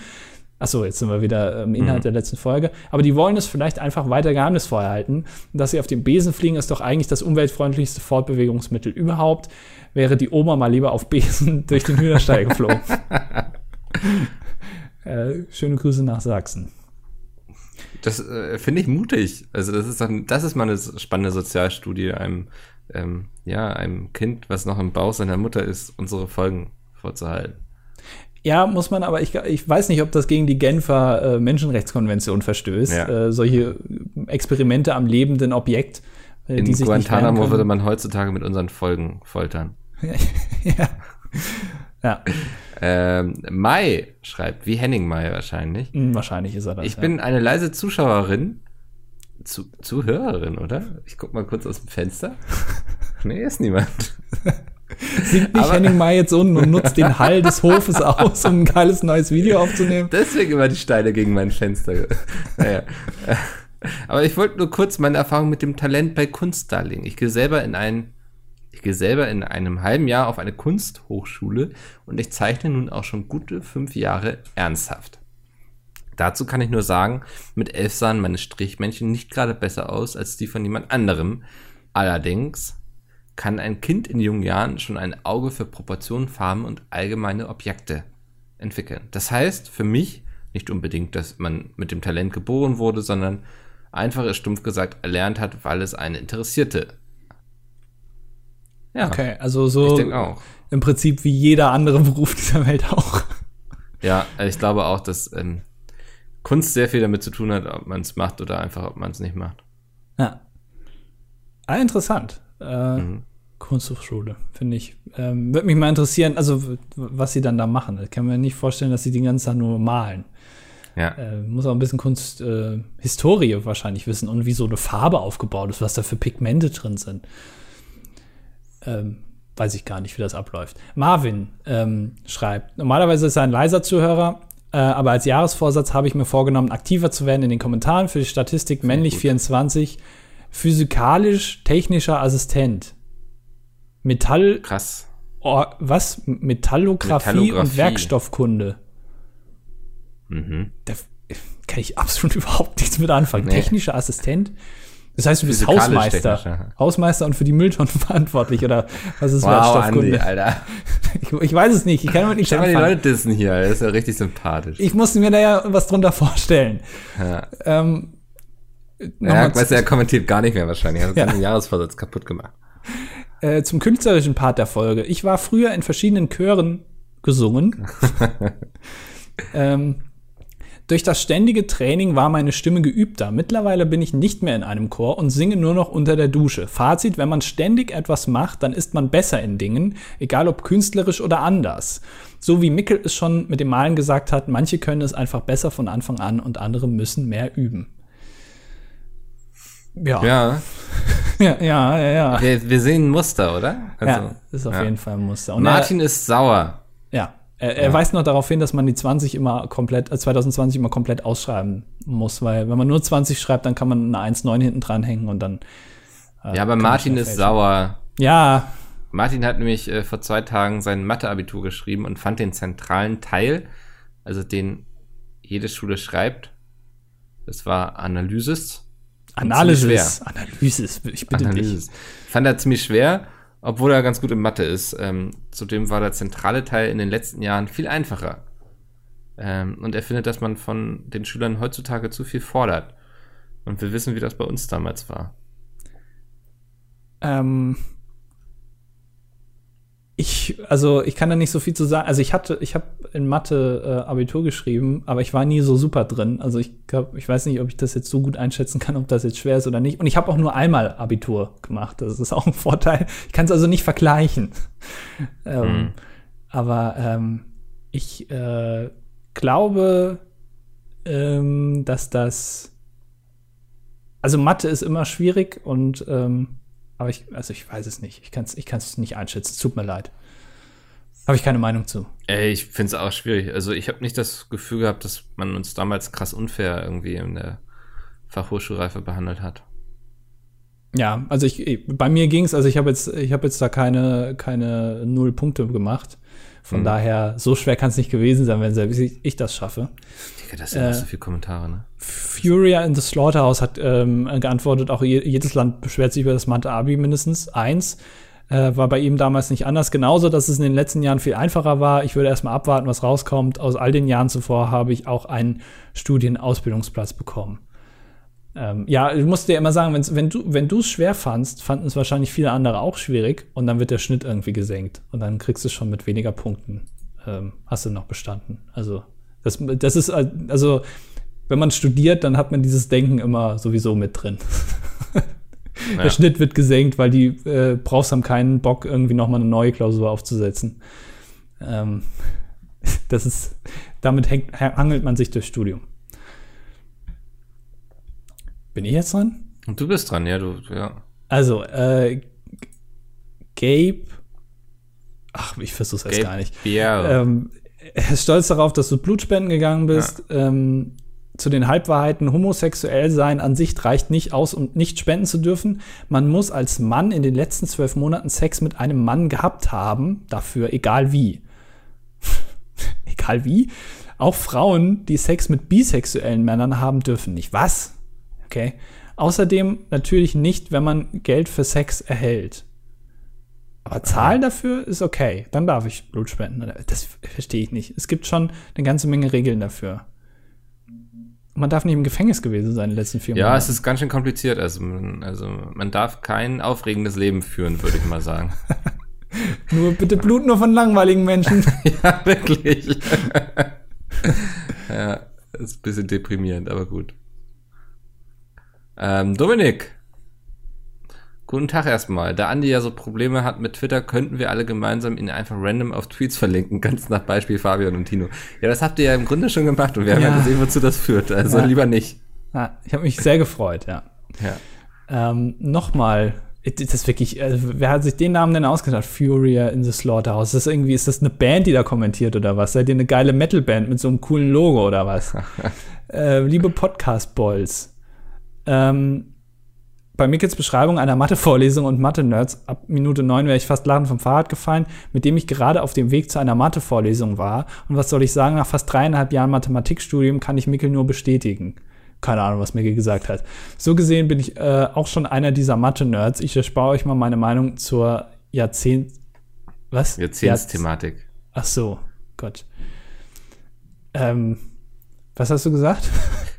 Achso, jetzt sind wir wieder im Inhalt mhm. der letzten Folge. Aber die wollen es vielleicht einfach weiter geheimnisvoll halten. Dass sie auf dem Besen fliegen, ist doch eigentlich das umweltfreundlichste Fortbewegungsmittel überhaupt. Wäre die Oma mal lieber auf Besen (laughs) durch den Hühnerstall geflogen. (laughs) Äh, schöne Grüße nach Sachsen. Das äh, finde ich mutig. Also das ist dann, das ist mal eine spannende Sozialstudie, einem, ähm, ja, einem Kind, was noch im Bauch seiner Mutter ist, unsere Folgen vorzuhalten. Ja, muss man, aber ich, ich weiß nicht, ob das gegen die Genfer äh, Menschenrechtskonvention verstößt. Ja. Äh, solche Experimente am lebenden Objekt. Äh, In die sich Guantanamo würde man heutzutage mit unseren Folgen foltern. (laughs) ja. ja. Ähm, Mai schreibt, wie Henning Mai wahrscheinlich. Hm, wahrscheinlich ist er das. Ich ja. bin eine leise Zuschauerin. Zu, Zuhörerin, oder? Ich guck mal kurz aus dem Fenster. (laughs) nee, ist niemand. (laughs) Singt nicht Aber, Henning Mai jetzt unten und nutzt den Hall des Hofes aus, um ein geiles neues Video aufzunehmen? Deswegen immer die Steine gegen mein Fenster. naja. Aber ich wollte nur kurz meine Erfahrung mit dem Talent bei Kunst darlegen. Ich gehe selber in einen ich gehe selber in einem halben Jahr auf eine Kunsthochschule und ich zeichne nun auch schon gute fünf Jahre ernsthaft. Dazu kann ich nur sagen, mit elf sahen meine Strichmännchen nicht gerade besser aus als die von jemand anderem. Allerdings kann ein Kind in jungen Jahren schon ein Auge für Proportionen, Farben und allgemeine Objekte entwickeln. Das heißt für mich nicht unbedingt, dass man mit dem Talent geboren wurde, sondern einfach stumpf gesagt erlernt hat, weil es einen interessierte. Ja. Okay, also so im Prinzip wie jeder andere (laughs) Beruf dieser Welt auch. Ja, ich glaube auch, dass ähm, Kunst sehr viel damit zu tun hat, ob man es macht oder einfach, ob man es nicht macht. Ja. Ah, interessant. Äh, mhm. Kunsthochschule, finde ich. Ähm, Würde mich mal interessieren, also was sie dann da machen. Ich kann mir nicht vorstellen, dass sie den ganzen Tag nur malen. Ja. Äh, muss auch ein bisschen Kunsthistorie äh, wahrscheinlich wissen und wie so eine Farbe aufgebaut ist, was da für Pigmente drin sind. Ähm, weiß ich gar nicht, wie das abläuft. Marvin ähm, schreibt, normalerweise ist er ein leiser Zuhörer, äh, aber als Jahresvorsatz habe ich mir vorgenommen, aktiver zu werden in den Kommentaren für die Statistik männlich 24, physikalisch-technischer Assistent. Metall. Krass. Oh, was? Metallographie, Metallographie, und Werkstoffkunde. Mhm. Da kann ich absolut (laughs) überhaupt nichts mit anfangen. Nee. Technischer Assistent. Das heißt, du bist Hausmeister. Hausmeister und für die Mülltonnen (laughs) verantwortlich, oder was ist wow, Wertstoffkunde? Andi, Alter. (laughs) Ich, ich, weiß es nicht, ich kann mir nicht Stell mal die Leute dissen hier, das ist ja richtig sympathisch. Ich musste mir da ja was drunter vorstellen. Ja. Ähm, ja, weißt du, er kommentiert gar nicht mehr wahrscheinlich. Er hat ja. den Jahresvorsatz kaputt gemacht. Äh, zum künstlerischen Part der Folge. Ich war früher in verschiedenen Chören gesungen. (laughs) ähm, durch das ständige Training war meine Stimme geübter. Mittlerweile bin ich nicht mehr in einem Chor und singe nur noch unter der Dusche. Fazit, wenn man ständig etwas macht, dann ist man besser in Dingen, egal ob künstlerisch oder anders. So wie Mickel es schon mit dem Malen gesagt hat, manche können es einfach besser von Anfang an und andere müssen mehr üben. (laughs) Ja. Ja. ja, ja, ja. ja. Wir, wir, sehen ein Muster, oder? Also, ja, ist auf ja. jeden Fall ein Muster. Und Martin er, ist sauer. Ja, er, er weist noch darauf hin, dass man die 20 immer komplett, äh, 2020 immer komplett ausschreiben muss, weil wenn man nur 20 schreibt, dann kann man eine 1,9 hinten dranhängen und dann. Äh, ja, aber Martin ist sauer. Ja. Martin hat nämlich äh, vor zwei Tagen sein Mathe-Abitur geschrieben und fand den zentralen Teil, also den jede Schule schreibt, das war Analysis. Analysis. Analysis, ich bitte Analysis. dich. Fand er ziemlich schwer obwohl er ganz gut in Mathe ist. Ähm, zudem war der zentrale Teil in den letzten Jahren viel einfacher. Ähm, und er findet, dass man von den Schülern heutzutage zu viel fordert. Und wir wissen, wie das bei uns damals war. Ähm, Ich, also ich kann da nicht so viel zu sagen. Also ich hatte, ich habe in Mathe äh, Abitur geschrieben, aber ich war nie so super drin. Also ich glaub, ich weiß nicht, ob ich das jetzt so gut einschätzen kann, ob das jetzt schwer ist oder nicht. Und ich habe auch nur einmal Abitur gemacht. Das ist auch ein (laughs) Vorteil. Ich kann es also nicht vergleichen. (laughs) ähm, hm. Aber ähm, ich äh, glaube, ähm, dass das also Mathe ist immer schwierig und ähm, aber ich, also ich weiß es nicht. Ich kann es ich kann's nicht einschätzen. Tut mir leid. Habe ich keine Meinung zu. Ey, ich finde es auch schwierig. Also ich habe nicht das Gefühl gehabt, dass man uns damals krass unfair irgendwie in der Fachhochschulreife behandelt hat. Ja, also ich, bei mir ging es, also ich habe jetzt, ich habe jetzt da keine, keine null Punkte gemacht. Von mhm. daher, so schwer kann es nicht gewesen sein, wenn selbst ich, ich das schaffe. Digga, das sind äh, so viele Kommentare, ne? Furia in the Slaughterhouse hat ähm, geantwortet, auch jedes Land beschwert sich über das Mathe-Abi mindestens. Eins äh, war bei ihm damals nicht anders. Genauso, dass es in den letzten Jahren viel einfacher war. Ich würde erstmal abwarten, was rauskommt. Aus all den Jahren zuvor habe ich auch einen Studienausbildungsplatz bekommen. Ähm, ja, du musst dir immer sagen, wenn du wenn du es schwer fandst, fanden es wahrscheinlich viele andere auch schwierig und dann wird der Schnitt irgendwie gesenkt und dann kriegst du schon mit weniger Punkten ähm, hast du noch bestanden. Also das, das ist also wenn man studiert, dann hat man dieses Denken immer sowieso mit drin. (laughs) Ja. Der Schnitt wird gesenkt, weil die äh, brauchst haben keinen Bock, irgendwie nochmal eine neue Klausur aufzusetzen. Ähm, (laughs) das ist, damit hängt, hangelt man sich durchs Studium. Bin ich jetzt dran? Und du bist dran, ja, du, ja. Also, äh, Gabe, ach, ich versuch's erst gar nicht. Ja. Ähm, er ist stolz darauf, dass du Blutspenden gegangen bist. Ja. Ähm, zu den Halbwahrheiten, homosexuell sein an sich reicht nicht aus, um nicht spenden zu dürfen. Man muss als Mann in den letzten zwölf Monaten Sex mit einem Mann gehabt haben, dafür egal wie. (laughs) egal wie. Auch Frauen, die Sex mit bisexuellen Männern haben dürfen nicht. Was? Okay. Außerdem natürlich nicht, wenn man Geld für Sex erhält. Aber zahlen dafür ist okay. Dann darf ich Blut spenden. Das verstehe ich nicht. Es gibt schon eine ganze Menge Regeln dafür. Man darf nicht im Gefängnis gewesen sein in den letzten vier Monaten. Ja, es ist ganz schön kompliziert. Also, also man darf kein aufregendes Leben führen, würde ich mal sagen. (laughs) nur bitte Blut nur von langweiligen Menschen. (laughs) ja, wirklich. (laughs) ja, ist ein bisschen deprimierend, aber gut. Ähm, Dominik. Guten Tag erstmal. Da Andi ja so Probleme hat mit Twitter, könnten wir alle gemeinsam ihn einfach random auf Tweets verlinken, (laughs) ganz nach Beispiel Fabian und Tino. Ja, das habt ihr ja im Grunde schon gemacht und wir haben ja, gesehen, wozu das führt. Also ja. lieber nicht. Ja, ich habe mich sehr gefreut, ja. Ja. Ähm, Nochmal, das ist wirklich, also, wer hat sich den Namen denn ausgedacht? Furia in the Slaughterhouse. Ist das irgendwie, ist das eine Band, die da kommentiert oder was? Seid ihr eine geile Metal-Band mit so einem coolen Logo oder was? (laughs) äh, liebe Podcast-Boys, ähm, bei Mickels Beschreibung einer Mathe-Vorlesung und Mathe-Nerds ab Minute 9 wäre ich fast lachend vom Fahrrad gefallen, mit dem ich gerade auf dem Weg zu einer Mathe-Vorlesung war. Und was soll ich sagen, nach fast dreieinhalb Jahren Mathematikstudium kann ich Mickel nur bestätigen. Keine Ahnung, was Mickel gesagt hat. So gesehen bin ich äh, auch schon einer dieser Mathe-Nerds. Ich erspare euch mal meine Meinung zur Jahrzehnt... Was? Jahrzehntsthematik. Ach so, Gott. Ähm, was hast du gesagt? (laughs)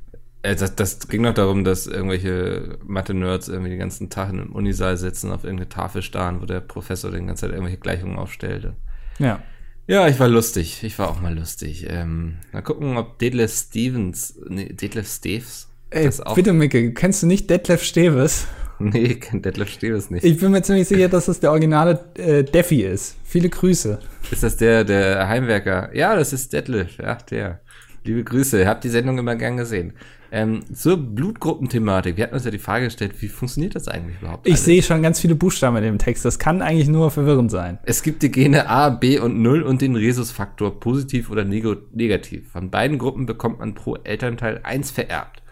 Äh, das, das ging noch darum, dass irgendwelche Mathe-Nerds irgendwie den ganzen Tag im Unisaal sitzen, auf irgendeine Tafel starren, wo der Professor den ganzen Zeit irgendwelche Gleichungen aufstellte. Ja. Ja, ich war lustig. Ich war auch mal lustig. Ähm, mal gucken, ob Detlef Stevens, nee, Detlef Steves. Ey, bitte, Micke, kennst du nicht Detlef Steves? (laughs) Nee, ich kenn Detlef Steves nicht. Ich bin mir ziemlich sicher, dass das der originale äh, Defi ist. Viele Grüße. Ist das der, der Heimwerker? Ja, das ist Detlef. Ja, der. Liebe Grüße. Ihr habt die Sendung immer gern gesehen. Ähm, zur Blutgruppenthematik. Wir hatten uns ja die Frage gestellt, wie funktioniert das eigentlich überhaupt? Ich sehe schon ganz viele Buchstaben in dem Text. Das kann eigentlich nur verwirrend sein. Es gibt die Gene A, B und 0 und den Rhesusfaktor, positiv oder negativ. Von beiden Gruppen bekommt man pro Elternteil 1 vererbt.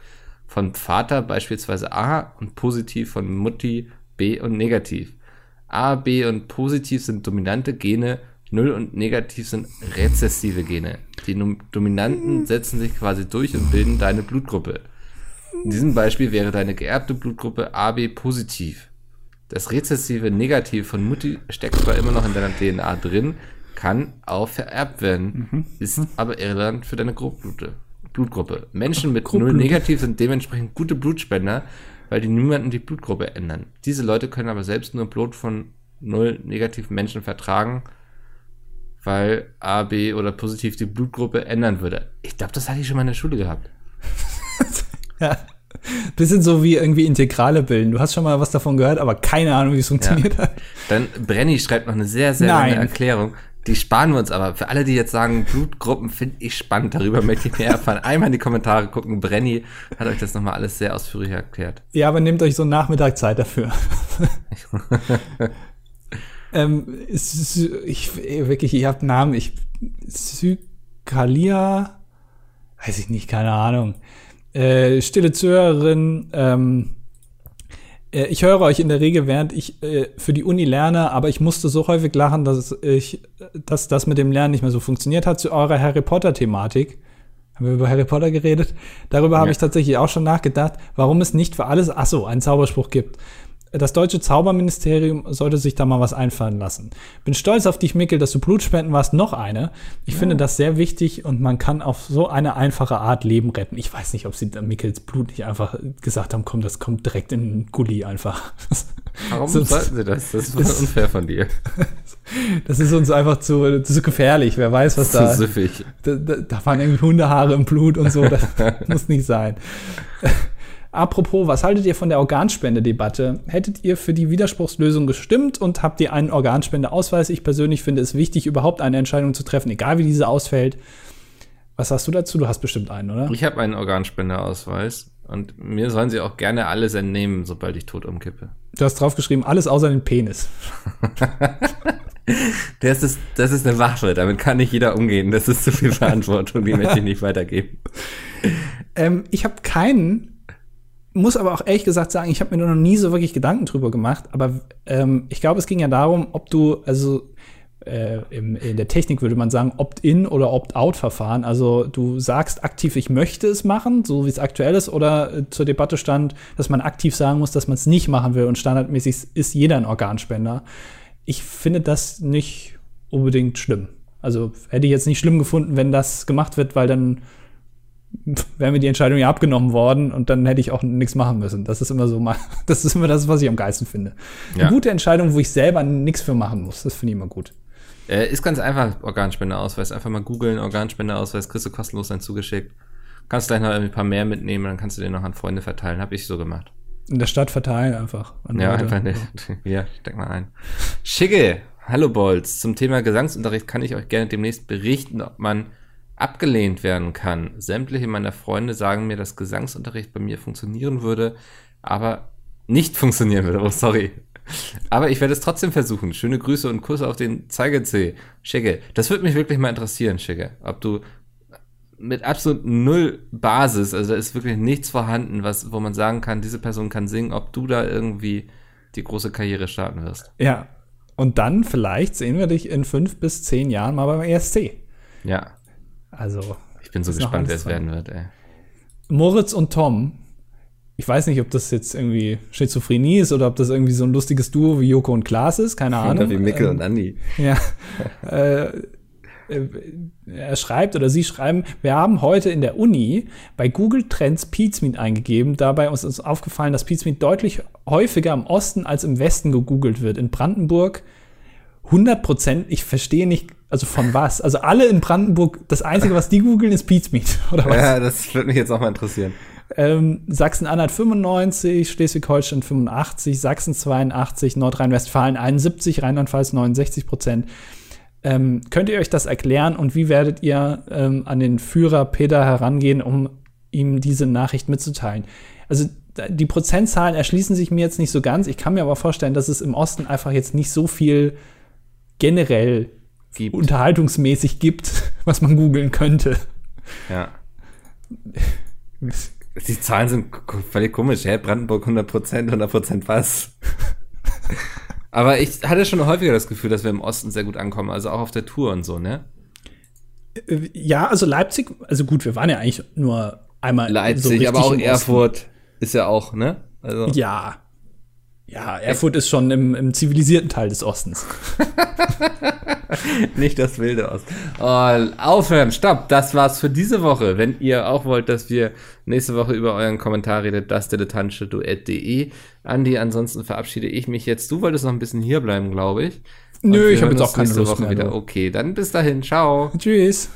Von Vater beispielsweise A und positiv, von Mutti B und negativ. A, B und positiv sind dominante Gene, 0 und negativ sind rezessive Gene. Die Dominanten setzen sich quasi durch und bilden deine Blutgruppe. In diesem Beispiel wäre deine geerbte Blutgruppe AB positiv. Das rezessive Negativ von Mutti steckt zwar immer noch in deiner DNA drin, kann auch vererbt werden, mhm. ist aber irrelevant für deine Blutgruppe. Blutgruppe. Menschen mit Null Negativ sind dementsprechend gute Blutspender, weil die niemanden die Blutgruppe ändern. Diese Leute können aber selbst nur Blut von null negativen Menschen vertragen, weil A, B oder positiv die Blutgruppe ändern würde. Ich glaube, das hatte ich schon mal in der Schule gehabt. (laughs) ja. Bisschen so wie irgendwie Integrale bilden. Du hast schon mal was davon gehört, aber keine Ahnung, wie es funktioniert ja. hat. Dann Brenny schreibt noch eine sehr, sehr Nein. lange Erklärung. Die sparen wir uns aber. Für alle, die jetzt sagen, Blutgruppen finde ich spannend, darüber möchte ich mehr erfahren. (laughs) Einmal in die Kommentare gucken. Brenny hat euch das nochmal alles sehr ausführlich erklärt. Ja, aber nehmt euch so einen Nachmittag Zeit dafür. (laughs) ähm, ich, wirklich, ich habe Namen. Ich, Sykalia, weiß ich nicht, keine Ahnung. Äh, stille Zuhörerin, ähm, äh, ich höre euch in der Regel, während ich äh, für die Uni lerne, aber ich musste so häufig lachen, dass ich, dass das mit dem Lernen nicht mehr so funktioniert hat zu eurer Harry Potter-Thematik. Haben wir über Harry Potter geredet? Darüber ja. habe ich tatsächlich auch schon nachgedacht, warum es nicht für alles, ach so, einen Zauberspruch gibt das deutsche Zauberministerium sollte sich da mal was einfallen lassen. Bin stolz auf dich, Mickel, dass du Blutspenden warst. Noch eine. Ich ja. finde das sehr wichtig und man kann auf so eine einfache Art Leben retten. Ich weiß nicht, ob sie Mickels Blut nicht einfach gesagt haben, komm, das kommt direkt in den Gully einfach. (laughs) Warum so, sollten sie das? Das ist unfair von dir. (laughs) Das ist uns einfach zu, zu gefährlich. Wer weiß, was da. Zu süffig. Da, da, da waren irgendwie Hundehaare im Blut und so. Das (laughs) muss nicht sein. Apropos, was haltet ihr von der Organspendedebatte? Hättet ihr für die Widerspruchslösung gestimmt und habt ihr einen Organspendeausweis? Ich persönlich finde es wichtig, überhaupt eine Entscheidung zu treffen, egal wie diese ausfällt. Was hast du dazu? Du hast bestimmt einen, oder? Ich habe einen Organspendeausweis und mir sollen sie auch gerne alles entnehmen, sobald ich tot umkippe. Du hast draufgeschrieben, alles außer den Penis. (laughs) das, ist, das ist eine Waffe, damit kann nicht jeder umgehen. Das ist zu viel Verantwortung, die möchte ich nicht weitergeben. Ähm, ich habe keinen muss aber auch ehrlich gesagt sagen, ich habe mir noch nie so wirklich Gedanken drüber gemacht. Aber ähm, ich glaube, es ging ja darum, ob du, also äh, im, in der Technik würde man sagen, Opt-in oder Opt-out-Verfahren. Also du sagst aktiv, ich möchte es machen, so wie es aktuell ist, oder äh, zur Debatte stand, dass man aktiv sagen muss, dass man es nicht machen will und standardmäßig ist jeder ein Organspender. Ich finde das nicht unbedingt schlimm. Also hätte ich jetzt nicht schlimm gefunden, wenn das gemacht wird, weil dann wäre mir die Entscheidung ja abgenommen worden und dann hätte ich auch nichts machen müssen. Das ist immer so mal, (laughs) das ist immer das, was ich am geilsten finde. Ja. Eine gute Entscheidung, wo ich selber nichts für machen muss, das finde ich immer gut. Äh, ist ganz einfach, Organspendeausweis. Einfach mal googeln, Organspendeausweis, kriegst du kostenlos dann zugeschickt. Kannst gleich noch ein paar mehr mitnehmen, dann kannst du den noch an Freunde verteilen. Habe ich so gemacht. In der Stadt verteilen einfach. ja, Leute. einfach nicht. Ja, steck mal ein. Schicke, hallo Bolz. Zum Thema Gesangsunterricht kann ich euch gerne demnächst berichten, ob man abgelehnt werden kann. Sämtliche meiner Freunde sagen mir, dass Gesangsunterricht bei mir funktionieren würde, aber nicht funktionieren würde. Oh, sorry. Aber ich werde es trotzdem versuchen. Schöne Grüße und Kuss auf den Zeigezeh. Schicke, das würde mich wirklich mal interessieren, Schicke. Ob du mit absolut null Basis, also da ist wirklich nichts vorhanden, was, wo man sagen kann, diese Person kann singen, ob du da irgendwie die große Karriere starten wirst. Ja. Und dann vielleicht sehen wir dich in fünf bis zehn Jahren mal beim ESC. Ja. Also. Ich bin so gespannt, wer es werden wird, ey. Moritz und Tom. Ich weiß nicht, ob das jetzt irgendwie Schizophrenie ist oder ob das irgendwie so ein lustiges Duo wie Joko und Klaas ist, keine (laughs) Ahnung. Oder wie Mickel ähm, und Andi. Ja. (laughs) äh, äh, er schreibt oder sie schreiben, wir haben heute in der Uni bei Google Trends Pizmeet eingegeben. Dabei ist uns aufgefallen, dass Pizmeet deutlich häufiger im Osten als im Westen gegoogelt wird. In Brandenburg 100 Prozent, ich verstehe nicht, also von was? Also alle in Brandenburg, das Einzige, was die googeln, ist Pizmeet, (laughs) oder was? Ja, das würde mich jetzt auch mal interessieren. Ähm, Sachsen-Anhalt 95, Schleswig-Holstein 85, Sachsen 82, Nordrhein-Westfalen 71, Rheinland-Pfalz 69 Prozent. Ähm, könnt ihr euch das erklären und wie werdet ihr ähm, an den Führer Peter herangehen, um ihm diese Nachricht mitzuteilen? Also die Prozentzahlen erschließen sich mir jetzt nicht so ganz. Ich kann mir aber vorstellen, dass es im Osten einfach jetzt nicht so viel generell gibt. unterhaltungsmäßig gibt, (laughs) was man googeln könnte. Ja. (laughs) Die Zahlen sind völlig komisch. Hä? Brandenburg 100 Prozent, 100 Prozent was? (laughs) Aber ich hatte schon häufiger das Gefühl, dass wir im Osten sehr gut ankommen, also auch auf der Tour und so, ne? Äh, ja, also Leipzig, also gut, wir waren ja eigentlich nur einmal Leipzig, so aber auch Erfurt ist ja auch, ne? Also. Ja. Ja, Erfurt ist schon im, im zivilisierten Teil des Ostens. (laughs) Nicht das wilde Ost. Oh, aufhören, stopp. Das war's für diese Woche. Wenn ihr auch wollt, dass wir nächste Woche über euren Kommentar redet, das dilettantische Duett.de. Andi, ansonsten verabschiede ich mich jetzt. Du wolltest noch ein bisschen hierbleiben, glaube ich. Nö, ich habe jetzt auch keine Lust Woche mehr, wieder. Okay, dann bis dahin. Ciao. Tschüss.